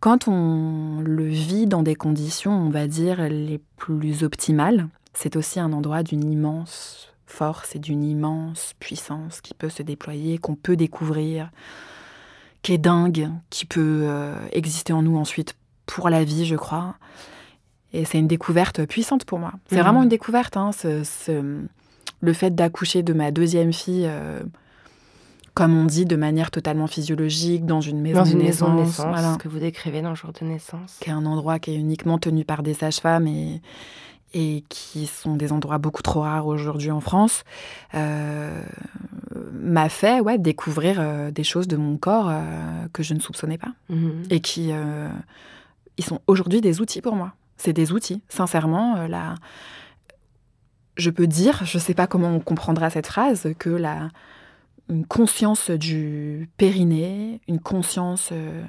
quand on le vit dans des conditions, on va dire, les plus optimales, c'est aussi un endroit d'une immense force et d'une immense puissance qui peut se déployer, qu'on peut découvrir, qui est dingue, qui peut euh, exister en nous ensuite pour la vie, je crois. Et c'est une découverte puissante pour moi. C'est mmh. vraiment une découverte, hein, le fait d'accoucher de ma deuxième fille. Euh, comme on dit, de manière totalement physiologique, dans une maison, dans une de, maison naissance, de naissance, ce que vous décrivez dans le jour de naissance. Qui est un endroit qui est uniquement tenu par des sages-femmes et, et qui sont des endroits beaucoup trop rares aujourd'hui en France, euh, m'a fait ouais, découvrir euh, des choses de mon corps euh, que je ne soupçonnais pas. Mhm. Et qui ils sont aujourd'hui des outils pour moi. C'est des outils, sincèrement. là, je peux dire, je ne sais pas comment on comprendra cette phrase, que la, une conscience du périnée, une conscience euh,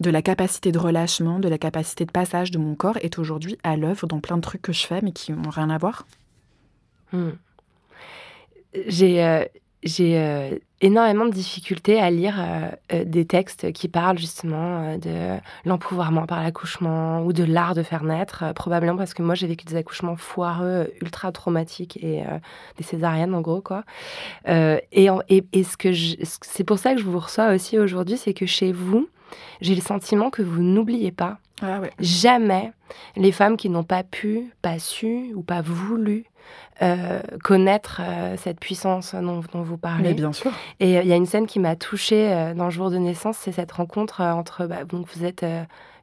de la capacité de relâchement, de la capacité de passage de mon corps est aujourd'hui à l'œuvre dans plein de trucs que je fais mais qui n'ont rien à voir. Hmm. J'ai euh, euh, énormément de difficultés à lire euh, euh, des textes qui parlent justement de l'empouvoirment par l'accouchement ou de l'art de faire naître, probablement parce que moi j'ai vécu des accouchements foireux, ultra traumatiques et des césariennes en gros quoi. et, et, ce que c'est pour ça que je vous reçois aussi aujourd'hui, c'est que chez vous, j'ai le sentiment que vous n'oubliez pas ah jamais les femmes qui n'ont pas pu, pas su ou pas voulu euh, connaître euh, cette puissance dont, vous parlez. Mais bien sûr. Et euh, il y a une scène qui m'a touchée dans le jour de naissance, c'est cette rencontre entre, bah, donc vous êtes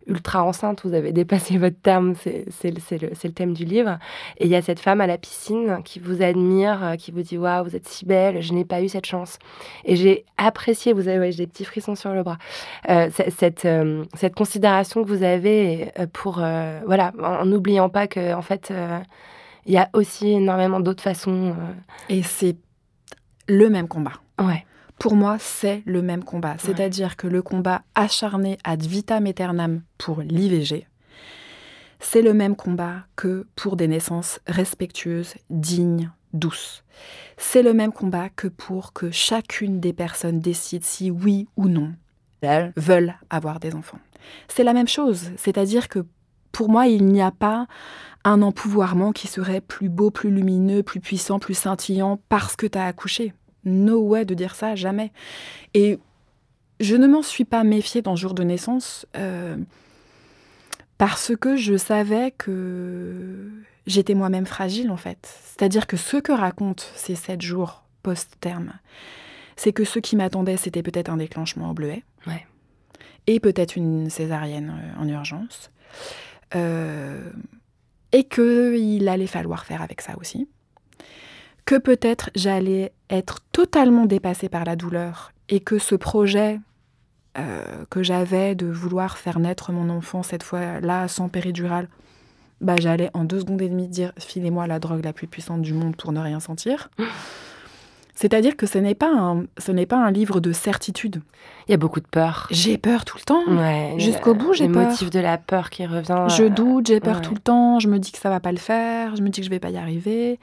ultra enceinte, vous avez dépassé votre terme, c'est le, le, thème du livre. Et il y a cette femme à la piscine qui vous admire, qui vous dit Waouh, vous êtes si belle, je n'ai pas eu cette chance. Et j'ai apprécié, vous avez, j'ai des petits frissons sur le bras, cette, cette considération que vous avez pour, voilà, en n'oubliant pas que, en fait, il y a aussi énormément d'autres façons. Euh. Et c'est le même combat. Ouais. Pour moi, c'est le même combat. C'est-à-dire que le combat acharné ad vitam aeternam pour l'IVG, c'est le même combat que pour des naissances respectueuses, dignes, douces. C'est le même combat que pour que chacune des personnes décide si oui ou non elles veulent avoir des enfants. C'est la même chose, c'est-à-dire que pour moi, il n'y a pas un empouvoirment qui serait plus beau, plus lumineux, plus puissant, plus scintillant parce que tu as accouché. No way de dire ça, jamais. Et je ne m'en suis pas méfiée dans le jour de naissance euh, parce que je savais que j'étais moi-même fragile en fait. C'est-à-dire que ce que racontent ces sept jours post-terme, c'est que ce qui m'attendait, c'était peut-être un déclenchement au bleuet. Et peut-être une césarienne euh, en urgence. Euh, et qu'il allait falloir faire avec ça aussi. Que peut-être j'allais être totalement dépassée par la douleur et que ce projet euh, que j'avais de vouloir faire naître mon enfant cette fois-là sans péridurale, bah, j'allais en deux secondes et demie dire filez-moi la drogue la plus puissante du monde pour ne rien sentir. C'est-à-dire que ce n'est pas un, ce n'est pas un livre de certitude. Il y a beaucoup de peur. J'ai peur tout le temps. Ouais, Jusqu'au bout, j'ai peur. Le motif de la peur qui revient. Je euh, doute, j'ai peur ouais. tout le temps. Je me dis que ça va pas le faire. Je me dis que je vais pas y arriver.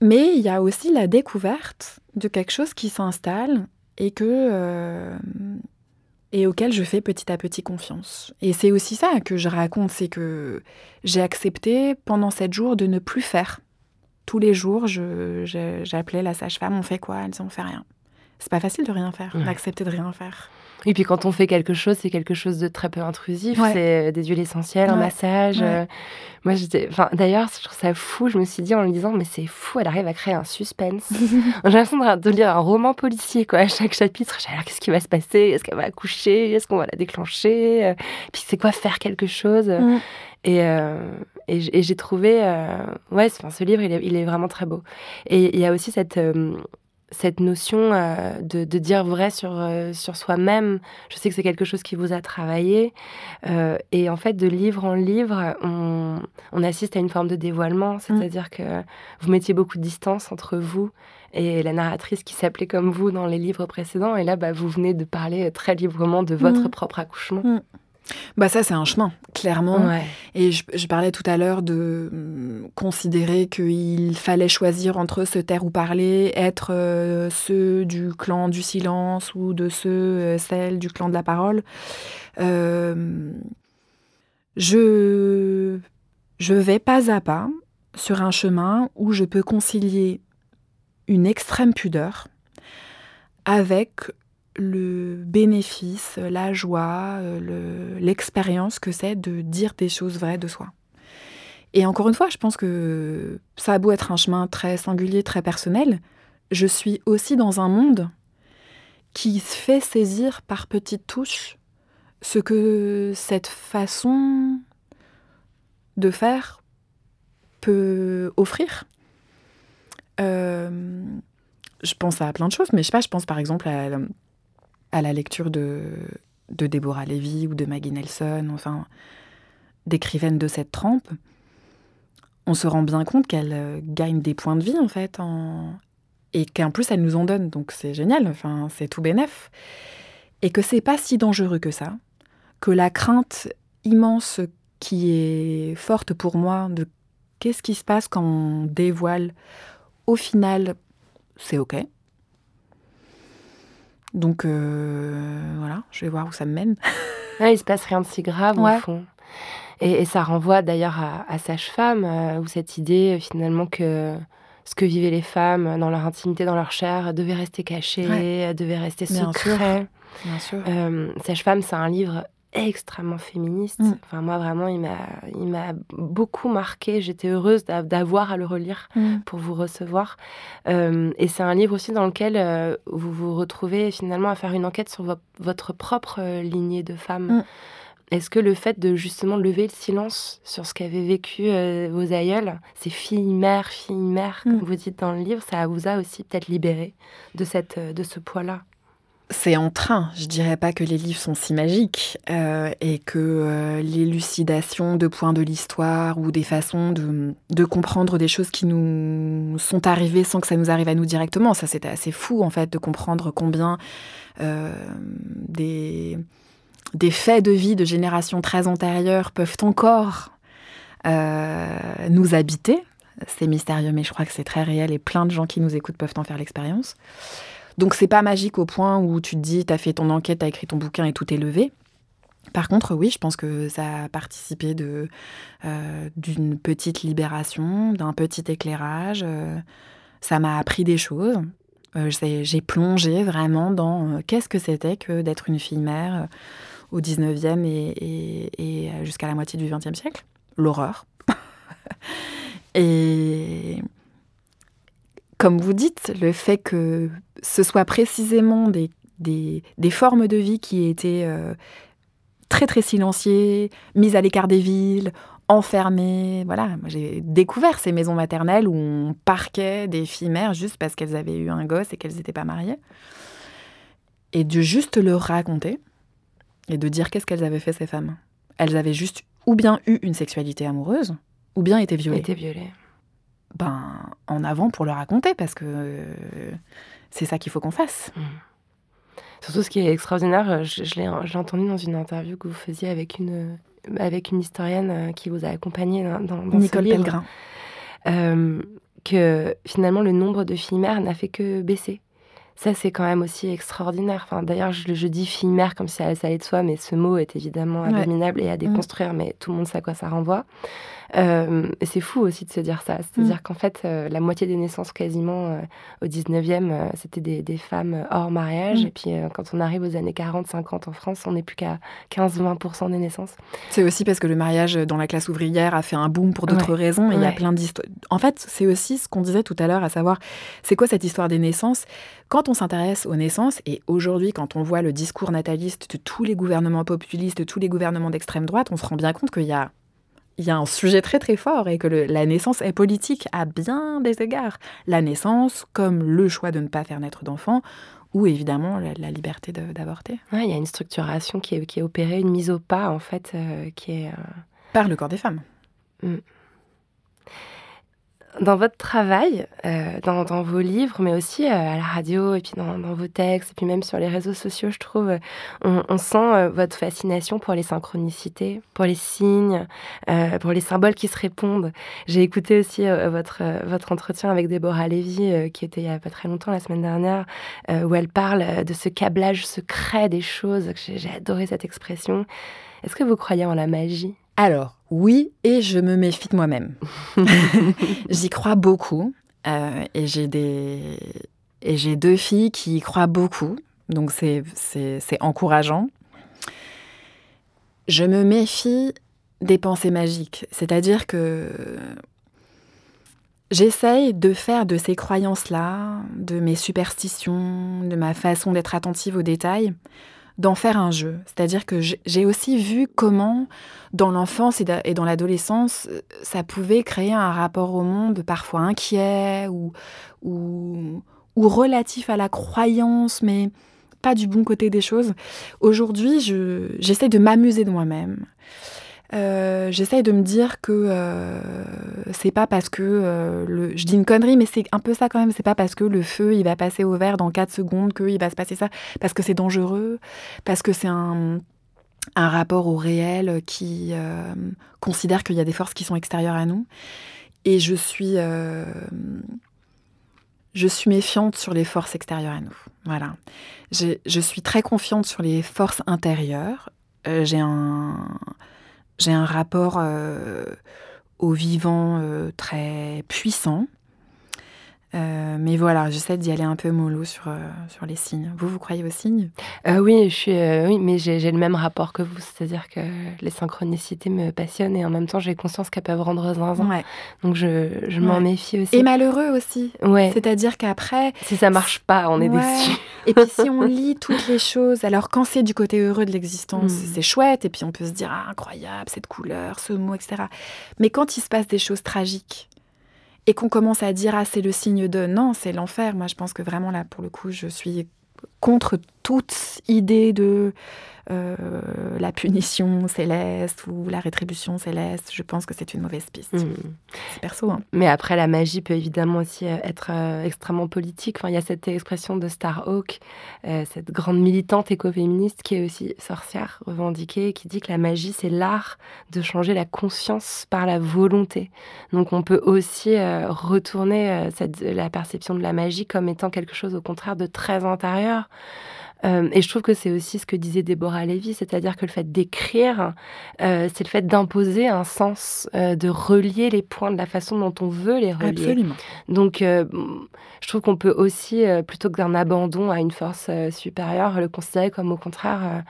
Mais il y a aussi la découverte de quelque chose qui s'installe et que euh, et auquel je fais petit à petit confiance. Et c'est aussi ça que je raconte, c'est que j'ai accepté pendant sept jours de ne plus faire. Tous les jours, j'appelais la sage-femme, on fait quoi? Elle disait on fait rien. C'est pas facile de rien faire, Ouais. d'accepter de rien faire. Et puis quand on fait quelque chose, c'est quelque chose de très peu intrusif. Ouais. C'est euh, des huiles essentielles, un massage. Ouais. euh, Moi, j'étais. Enfin, d'ailleurs, je trouve ça fou. Je me suis dit en le lisant, mais c'est fou. Elle arrive à créer un suspense. J'ai l'impression de, de lire un roman policier, quoi. À chaque chapitre, j'ai alors qu'est-ce qui va se passer? Est-ce qu'elle va accoucher? Est-ce qu'on va la déclencher? Euh, Puis c'est quoi faire quelque chose? Mm. Et, euh, et j'ai trouvé, euh, ouais, enfin, ce livre, il est, il est vraiment très beau. Et il y a aussi cette, euh, cette notion de, de dire vrai sur, sur soi-même. Je sais que c'est quelque chose qui vous a travaillé. Et en fait, de livre en livre, on, on assiste à une forme de dévoilement. C'est-à-dire que vous mettiez beaucoup de distance entre vous et la narratrice qui s'appelait comme vous dans les livres précédents. Et là, bah, vous venez de parler très librement de votre Mm. propre accouchement. Mm. Bah ça, c'est un chemin, clairement. Ouais. Et je, je parlais tout à l'heure de hum, considérer qu'il fallait choisir entre se taire ou parler, être euh, ceux du clan du silence ou de ceux, euh, celles du clan de la parole. Euh, je, je vais pas à pas sur un chemin où je peux concilier une extrême pudeur avec le bénéfice, la joie, euh, le- l'expérience que c'est de dire des choses vraies de soi. Et encore une fois, je pense que ça a beau être un chemin très singulier, très personnel, je suis aussi dans un monde qui se fait saisir par petites touches ce que cette façon de faire peut offrir. Euh, je pense à plein de choses, mais je sais pas, je pense par exemple à, à la lecture de, de Deborah Levy ou de Maggie Nelson, enfin, d'écrivaines de cette trempe. On se rend bien compte qu'elles euh, gagnent des points de vie, en fait, en... et qu'en plus, elles nous en donnent, donc c'est génial, enfin, c'est tout bénef. Et que c'est pas si dangereux que ça, que la crainte immense qui est forte pour moi de qu'est-ce qui se passe quand on dévoile, au final, c'est OK. Donc euh, voilà, je vais voir où ça me mène. Ouais, il se passe rien de si grave Ouais. au fond. Et, et ça renvoie d'ailleurs à, à Sage-Femme, euh, où cette idée euh, finalement que ce que vivaient les femmes dans leur intimité, dans leur chair, devait rester caché, Ouais. devait rester Bien sûr. secret. Bien sûr. Euh, Sage-Femme, c'est un livre extrêmement féministe. Mm. Enfin, moi, vraiment, il m'a, beaucoup marqué. J'étais heureuse d'a- d'avoir à le relire Mm. pour vous recevoir. Euh, et c'est un livre aussi dans lequel euh, vous vous retrouvez finalement à faire une enquête sur vo- votre propre euh, lignée de femmes. Mm. Est-ce que le fait de justement lever le silence sur ce qu'avaient vécu vos aïeuls, ces filles mères, filles mères, Mm. comme vous dites dans le livre, ça vous a aussi peut-être libéré de, cette, de ce poids-là? C'est en train. Je dirais pas que les livres sont si magiques euh, et que euh, l'élucidation de points de l'histoire ou des façons de, comprendre des choses qui nous sont arrivées sans que ça nous arrive à nous directement, ça c'était assez fou en fait de comprendre combien euh, des, des faits de vie de générations très antérieures peuvent encore nous habiter. C'est mystérieux, mais je crois que c'est très réel et plein de gens qui nous écoutent peuvent en faire l'expérience. Donc c'est pas magique au point où tu te dis, t'as fait ton enquête, t'as écrit ton bouquin et tout est levé. Par contre, oui, je pense que ça a participé de, euh, d'une petite libération, d'un petit éclairage. euh, ça m'a appris des choses. Euh, j'ai, plongé vraiment dans qu'est-ce que c'était que d'être une fille mère au 19e et, et- jusqu'à la moitié du 20e siècle. L'horreur. et comme vous dites, le fait que ce soit précisément des, des, formes de vie qui étaient euh, très très silenciées, mises à l'écart des villes, enfermées. Voilà, j'ai découvert ces maisons maternelles où on parquait des filles mères juste parce qu'elles avaient eu un gosse et qu'elles n'étaient pas mariées. Et de juste le raconter et de dire qu'est-ce qu'elles avaient fait ces femmes. Elles avaient juste ou bien eu une sexualité amoureuse, ou bien été violées. Ben, en avant pour le raconter, parce que c'est ça qu'il faut qu'on fasse. Mmh. Surtout, ce qui est extraordinaire, je, je l'ai entendu dans une interview que vous faisiez avec une, avec une historienne qui vous a accompagné dans, dans, Nicole ce livre. Pellegrin. Euh, que finalement le nombre de filles mères n'a fait que baisser. Ça, c'est quand même aussi extraordinaire. Enfin, D'ailleurs, je, je, dis fille mère comme si ça allait de soi, mais ce mot est évidemment abominable ouais. et à déconstruire, mmh. mais tout le monde sait à quoi ça renvoie. Euh, c'est fou aussi de se dire ça. C'est-à-dire mmh. qu'en fait, euh, la moitié des naissances quasiment euh, au 19e, euh, c'était des, des, femmes hors mariage. Mmh. Et puis quand on arrive aux années 40, 50 en France, on n'est plus qu'à 15-20% des naissances. C'est aussi parce que le mariage dans la classe ouvrière a fait un boom pour d'autres ouais. raisons. Et il ouais. y a plein d'histoires. En fait, c'est aussi ce qu'on disait tout à l'heure, à savoir, c'est quoi cette histoire des naissances? Quand on s'intéresse aux naissances, et aujourd'hui, quand on voit le discours nataliste de tous les gouvernements populistes, de tous les gouvernements d'extrême droite, on se rend bien compte qu'il y a il y a un sujet très très fort et que le, la naissance est politique à bien des égards. La naissance comme le choix de ne pas faire naître d'enfants ou évidemment la, la liberté d'avorter. Ouais, il y a une structuration qui est, qui est, opérée, une mise au pas en fait, euh, qui est... Euh... Par le corps des femmes. Mm. Dans votre travail, euh, dans, vos livres, mais aussi euh, à la radio, et puis dans, vos textes, et puis même sur les réseaux sociaux, je trouve, euh, on, sent votre fascination pour les synchronicités, pour les signes, pour les symboles qui se répondent. J'ai écouté aussi votre, votre entretien avec Déborah Lévy, qui était il n'y a pas très longtemps, la semaine dernière, où elle parle de ce câblage secret des choses. J'ai adoré cette expression. Est-ce que vous croyez en la magie? Alors, oui, et je me méfie de moi-même. J'y crois beaucoup. Euh, et j'ai des... Et j'ai deux filles qui y croient beaucoup. Donc, c'est encourageant. Je me méfie des pensées magiques. C'est-à-dire que j'essaye de faire de ces croyances-là, de mes superstitions, de ma façon d'être attentive aux détails, d'en faire un jeu. C'est-à-dire que j'ai aussi vu comment, dans l'enfance et dans l'adolescence, ça pouvait créer un rapport au monde parfois inquiet ou, ou, ou, relatif à la croyance, mais pas du bon côté des choses. Aujourd'hui, j'essaie de m'amuser de moi-même. Euh, j'essaye de me dire que euh, c'est pas parce que euh, je dis une connerie, mais c'est un peu ça quand même. C'est pas parce que le feu il va passer au vert dans 4 secondes qu'il va se passer ça, parce que c'est dangereux, parce que c'est un, rapport au réel qui euh, considère qu'il y a des forces qui sont extérieures à nous. Et je suis, je suis méfiante sur les forces extérieures à nous. Voilà. Je suis très confiante sur les forces intérieures. J'ai un j'ai un rapport euh, au vivant euh, très puissant. Euh, mais voilà, j'essaie d'y aller un peu mollo sur, euh, sur les signes. Vous, vous croyez aux signes? Euh, Oui, je suis, oui, mais j'ai le même rapport que vous, c'est-à-dire que les synchronicités me passionnent et en même temps, j'ai conscience qu'elles peuvent rendre zinzin. Ouais. Donc, je, je m'en ouais. méfie aussi. Et malheureux aussi. Ouais. C'est-à-dire qu'après... Si ça marche pas, on est ouais. déçu. Et puis, si on lit toutes les choses, alors quand c'est du côté heureux de l'existence, mmh. c'est chouette, et puis on peut se dire, ah, incroyable, cette couleur, ce mot, etc. Mais quand il se passe des choses tragiques, et qu'on commence à dire ah c'est le signe de non c'est l'enfer. Moi je pense que vraiment là pour le coup je suis contre toute idée de euh, la punition céleste ou la rétribution céleste je pense que c'est une mauvaise piste mmh. c'est perso hein. mais après la magie peut évidemment aussi être euh, extrêmement politique enfin il y a cette expression de Starhawk euh, cette grande militante écoféministe qui est aussi sorcière revendiquée qui dit que la magie c'est l'art de changer la conscience par la volonté donc on peut aussi euh, retourner cette, la perception de la magie comme étant quelque chose au contraire de très intérieur euh, et je trouve que c'est aussi ce que disait Déborah Lévy, c'est-à-dire que le fait d'écrire, euh, c'est le fait d'imposer un sens, euh, de relier les points de la façon dont on veut les relier. Absolument. Donc, je trouve qu'on peut aussi, plutôt que d'un abandon à une force supérieure, le considérer comme au contraire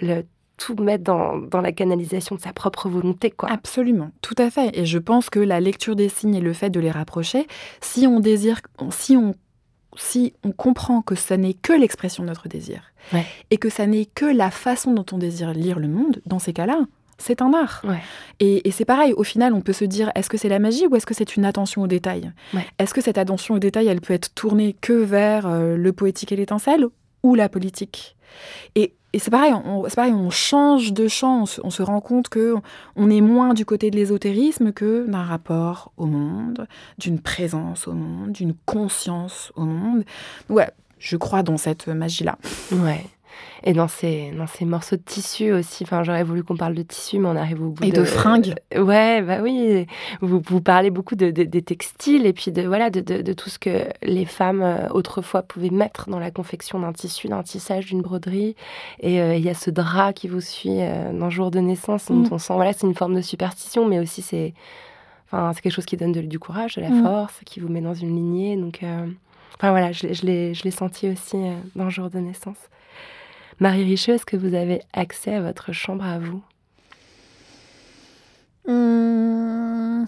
le tout mettre dans, dans, la canalisation de sa propre volonté. Quoi. Absolument, tout à fait. Et je pense que la lecture des signes et le fait de les rapprocher, si on désire, si on si on comprend que ça n'est que l'expression de notre désir ouais. et que ça n'est que la façon dont on désire lire le monde, dans ces cas-là, c'est un art. Ouais. Et, et c'est pareil, au final, on peut se dire, est-ce que c'est la magie ou est-ce que c'est une attention au détail ouais. Est-ce que cette attention au détail, elle peut être tournée que vers euh, le poétique et l'étincelle ou la politique? Et, et c'est pareil, on, on change de champ, on se, rend compte que on est moins du côté de l'ésotérisme que d'un rapport au monde, d'une présence au monde, d'une conscience au monde. Ouais, je crois dans cette magie-là. Ouais. Et dans ces, dans ces morceaux de tissu aussi, enfin, j'aurais voulu qu'on parle de tissu, mais on arrive au bout et de... fringues. ouais, bah oui. Vous, vous parlez beaucoup de, des textiles et puis de, voilà, de, de, tout ce que les femmes euh, autrefois pouvaient mettre dans la confection d'un tissu, d'un tissage, d'une broderie. Et euh, il y a ce drap qui vous suit euh, dans le jour de naissance, dont mm. on sent, voilà, c'est une forme de superstition, mais aussi c'est, enfin, c'est quelque chose qui donne du courage, de la mm. force, qui vous met dans une lignée. Donc, enfin voilà, je, je l'ai senti aussi dans le jour de naissance. Marie Richeux, est-ce que vous avez accès à votre chambre à vous? Hum.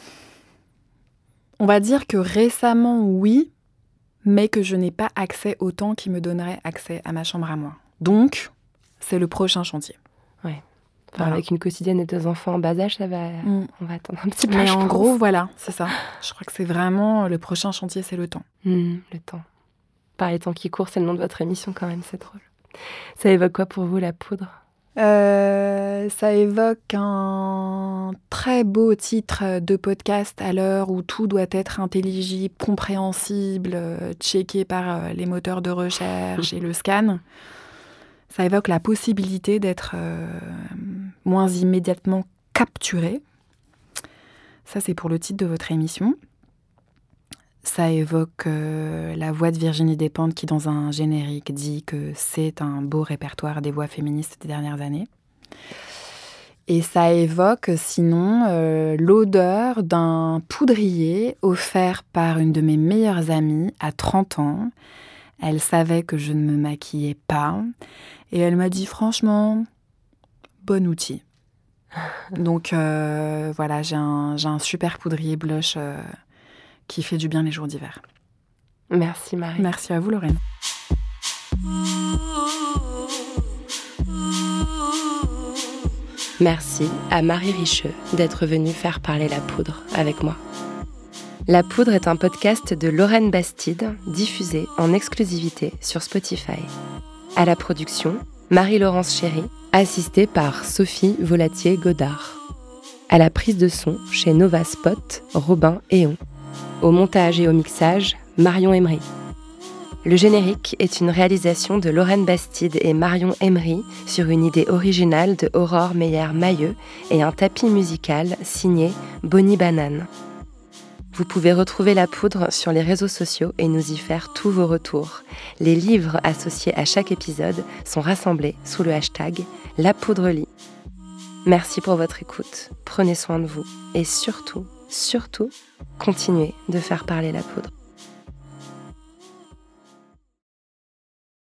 On va dire que récemment, oui, mais que je n'ai pas accès au temps qui me donnerait accès à ma chambre à moi. Donc, c'est le prochain chantier. Oui. Avec une quotidienne et deux enfants en bas âge, ça va. Hum. On va attendre un petit peu. Mais en gros, voilà, c'est ça. Je crois que c'est vraiment le prochain chantier, c'est le temps. Hum, le temps. Par les temps qui courent, c'est le nom de votre émission quand même, c'est drôle. Ça évoque quoi pour vous la poudre? Euh, ça évoque un très beau titre de podcast à l'heure où tout doit être intelligible, compréhensible, checké par euh, les moteurs de recherche et le scan. Ça évoque la possibilité d'être euh, moins immédiatement capturé. Ça, c'est pour le titre de votre émission. Ça évoque euh, la voix de Virginie Despentes qui, dans un générique, dit que c'est un beau répertoire des voix féministes des dernières années. Et ça évoque sinon euh, l'odeur d'un poudrier offert par une de mes meilleures amies à 30 ans. Elle savait que je ne me maquillais pas et elle m'a dit franchement, bon outil. Donc euh, voilà, j'ai un, un, super poudrier blush qui fait du bien les jours d'hiver. Merci Marie. Merci à vous Lorraine. Merci à Marie Richeux d'être venue faire parler la poudre avec moi. La poudre est un podcast de Lorraine Bastide, diffusé en exclusivité sur Spotify. À la production, Marie-Laurence Chéry, assistée par Sophie Volatier-Godard. À la prise de son chez Nova Spot, Robin Eon. Au montage et au mixage, Marion Emery. Le générique est une réalisation de Lorraine Bastide et Marion Emery sur une idée originale de Aurore Meyer-Mailleux et un tapis musical signé Bonnie Banane. Vous pouvez retrouver la poudre sur les réseaux sociaux et nous y faire tous vos retours. Les livres associés à chaque épisode sont rassemblés sous le hashtag La Poudre. Merci pour votre écoute, prenez soin de vous et surtout, surtout, continuez de faire parler la poudre.